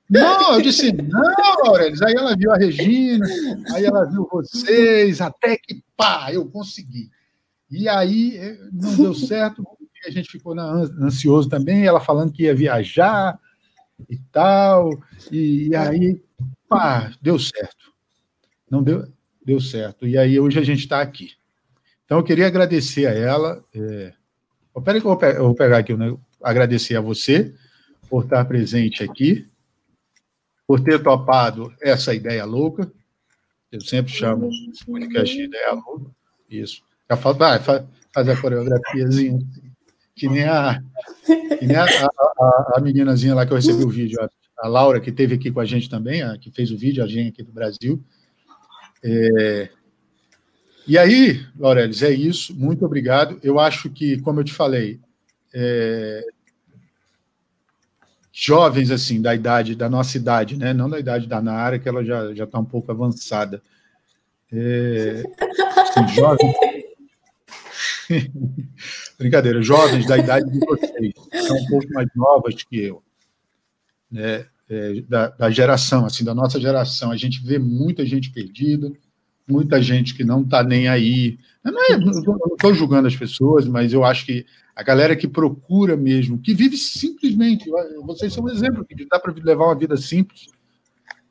Speaker 1: Não, eu disse, não, Aurelis. Aí ela viu a Regina, aí ela viu vocês, até que pá, eu consegui. E aí eh, não deu certo, a gente ficou ansioso também, ela falando que ia viajar e tal, e, e aí, pá, deu certo. Não deu, deu certo. E aí hoje a gente está aqui. Então eu queria agradecer a ela. É... Peraí que eu vou pegar aqui o agradecer a você por estar presente aqui, por ter topado essa ideia louca. Eu sempre chamo esse podcast de ideia louca. Isso. Já falo, vai, faz a coreografiazinha. Que nem a, que nem a, a, a, meninazinha lá que eu recebi o vídeo, a, a, Laura, que teve aqui com a gente também, a, que fez o vídeo, a gente aqui do Brasil. É, e aí, Laurelis, é isso. Muito obrigado. Eu acho que, como eu te falei, é, jovens assim da idade da nossa idade, né? Não da idade da Nara, que ela já já está um pouco avançada. É, assim, jovens, brincadeira, jovens da idade de vocês, são um pouco mais novas que eu, né? É, da, da geração, assim, da nossa geração, a gente vê muita gente perdida, muita gente que não está nem aí. Eu não estou julgando as pessoas, mas eu acho que a galera que procura mesmo, que vive simplesmente, vocês são um exemplo, que dá para levar uma vida simples,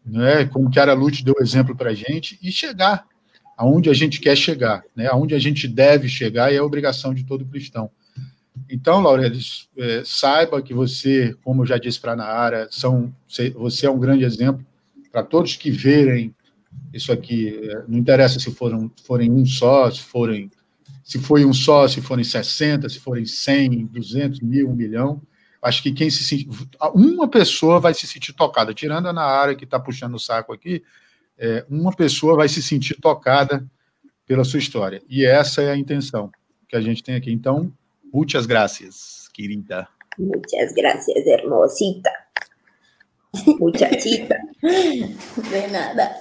Speaker 1: né? como Chiara Lute deu exemplo para a gente, e chegar aonde a gente quer chegar, né? aonde a gente deve chegar, e é a obrigação de todo cristão. Então, Laurelis, é, saiba que você, como eu já disse para a Naara, são, você é um grande exemplo para todos que verem isso aqui. É, não interessa se foram, forem um só, se forem se foi um só, se forem 60, se forem 100, 200 mil, um milhão. Acho que quem se. Uma pessoa vai se sentir tocada, tirando na área que está puxando o saco aqui, é, uma pessoa vai se sentir tocada pela sua história. E essa é a intenção que a gente tem aqui. Então, muitas graças, querida.
Speaker 3: Muitas graças, hermosita. Muchachita.
Speaker 2: De nada.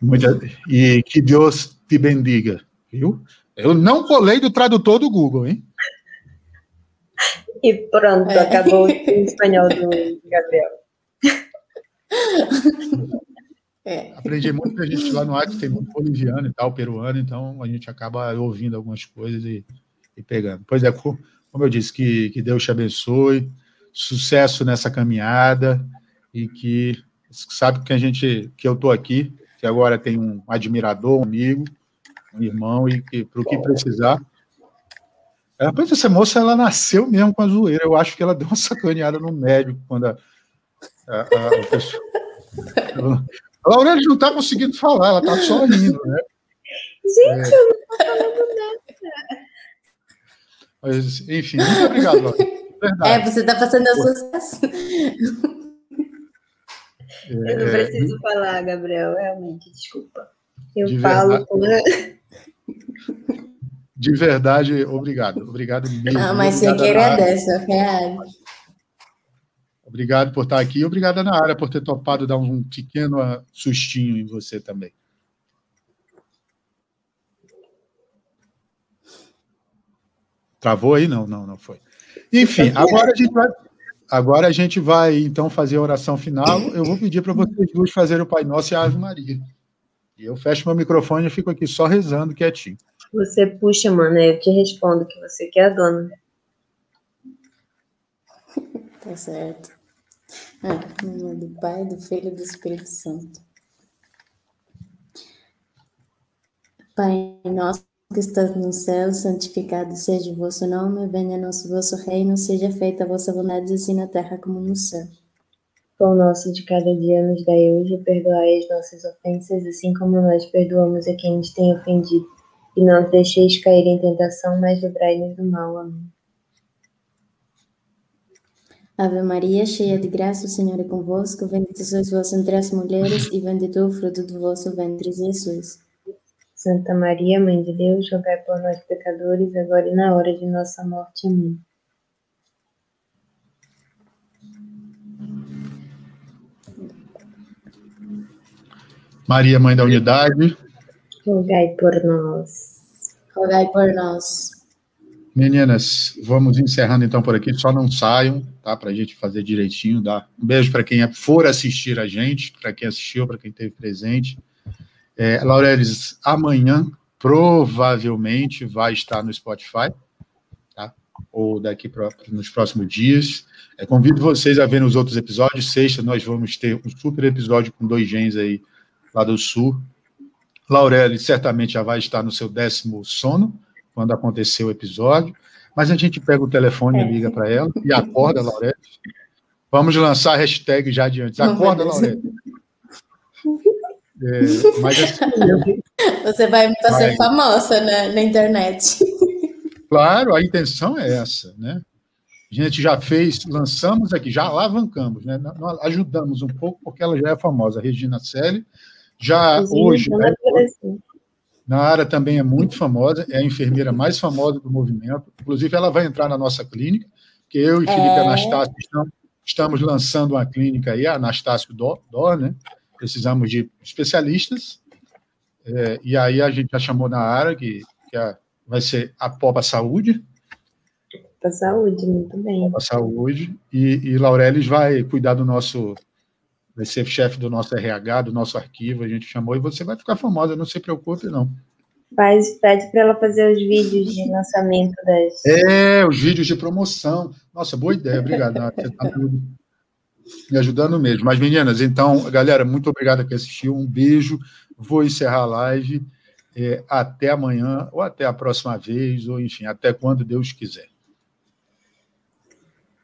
Speaker 1: Muita, e que Deus te bendiga, viu? Eu não colei do tradutor do Google, hein?
Speaker 3: E pronto, é. acabou o espanhol do Gabriel.
Speaker 1: É. Aprendi muito a gente lá no Acre, tem muito boliviano e tal, peruano, então a gente acaba ouvindo algumas coisas e, e pegando. Pois é, como eu disse, que, que Deus te abençoe, sucesso nessa caminhada e que sabe que a gente que eu tô aqui que agora tem um admirador, um amigo, um irmão, e que para o que precisar, Rapaz, essa moça ela nasceu mesmo com a zoeira. Eu acho que ela deu uma sacaneada no médico quando a, a, a, a pessoa. A Aurélia não está conseguindo falar, ela está só rindo, né?
Speaker 3: Gente, é. eu não estou falando nada.
Speaker 1: Mas, enfim, muito obrigado.
Speaker 2: É, você está passando a sua.
Speaker 3: Eu não é, preciso é, falar, Gabriel, realmente, desculpa. Eu falo. Verdade,
Speaker 1: de verdade, obrigado. Obrigado mesmo.
Speaker 2: Ah, mas você agradece, real.
Speaker 1: Obrigado por estar aqui e obrigado, Ana Área, por ter topado dar um pequeno sustinho em você também. Travou aí? Não, não, não foi. Enfim, agora a gente vai, agora a gente vai então fazer a oração final. Eu vou pedir para vocês duas fazerem o Pai Nosso e a Ave Maria. E eu fecho meu microfone e fico aqui só rezando quietinho.
Speaker 3: Você puxa, mano, eu te respondo que você que é a dona.
Speaker 2: Tá certo. Nome do Pai, do Filho e do Espírito Santo. Pai nosso que estás no céu, santificado seja o vosso nome, venha nosso vosso reino, seja feita a vossa vontade, assim na terra como no céu.
Speaker 3: Pão nosso de cada dia nos dai hoje, perdoai as nossas ofensas, assim como nós perdoamos a quem nos tem ofendido. E não deixeis cair em tentação, mas livrai-nos do mal. Amém.
Speaker 2: Ave Maria, cheia de graça, o Senhor é convosco, bendita sois vós entre as mulheres, e bendito é o fruto do vosso ventre, Jesus.
Speaker 3: Santa Maria, Mãe de Deus, rogai por nós, pecadores, agora e na hora de nossa morte. Amém.
Speaker 1: Maria, Mãe da Unidade,
Speaker 3: rogai por nós.
Speaker 2: Rogai por nós.
Speaker 1: Meninas, vamos encerrando então por aqui. Só não saiam, tá? Para a gente fazer direitinho. Dá um beijo para quem for assistir a gente, para quem assistiu, para quem esteve presente. É, Laureles, amanhã provavelmente vai estar no Spotify, tá? Ou daqui nos próximos dias. É, convido vocês a verem os outros episódios. Sexta nós vamos ter um super episódio com dois gens aí lá do Sul. Laureles certamente já vai estar no seu décimo sono quando acontecer o episódio, mas a gente pega o telefone é. e liga para ela e acorda, Laurete. Vamos lançar a hashtag já adiante. Acorda, Laurete.
Speaker 2: É, mas assim, Você vai ser famosa na, na internet.
Speaker 1: Claro, a intenção é essa, né? A gente já fez, lançamos aqui, já alavancamos, né? Nós ajudamos um pouco, porque ela já é famosa, a Regina Selle. Já hoje. É, Nara também é muito famosa, é a enfermeira mais famosa do movimento. Inclusive, ela vai entrar na nossa clínica, que eu e Felipe é... Anastácio estamos, estamos, lançando uma clínica aí, a Anastácio Dó, Dó né? Precisamos de especialistas. É, e aí a gente já chamou na área, que, que a, vai ser a Popa Saúde.
Speaker 3: Popa Saúde, muito bem.
Speaker 1: Popa Saúde. E, e Laurelis vai cuidar do nosso vai ser chefe do nosso RH, do nosso arquivo, a gente chamou, e você vai ficar famosa, não se preocupe, não.
Speaker 3: Faz, pede para ela fazer os vídeos de lançamento das.
Speaker 1: É, os vídeos de promoção. Nossa, boa ideia, obrigado. Você está me ajudando mesmo. Mas, meninas, então, galera, muito obrigado que assistiu. Um beijo. Vou encerrar a live. É, até amanhã, ou até a próxima vez, ou enfim, até quando Deus quiser.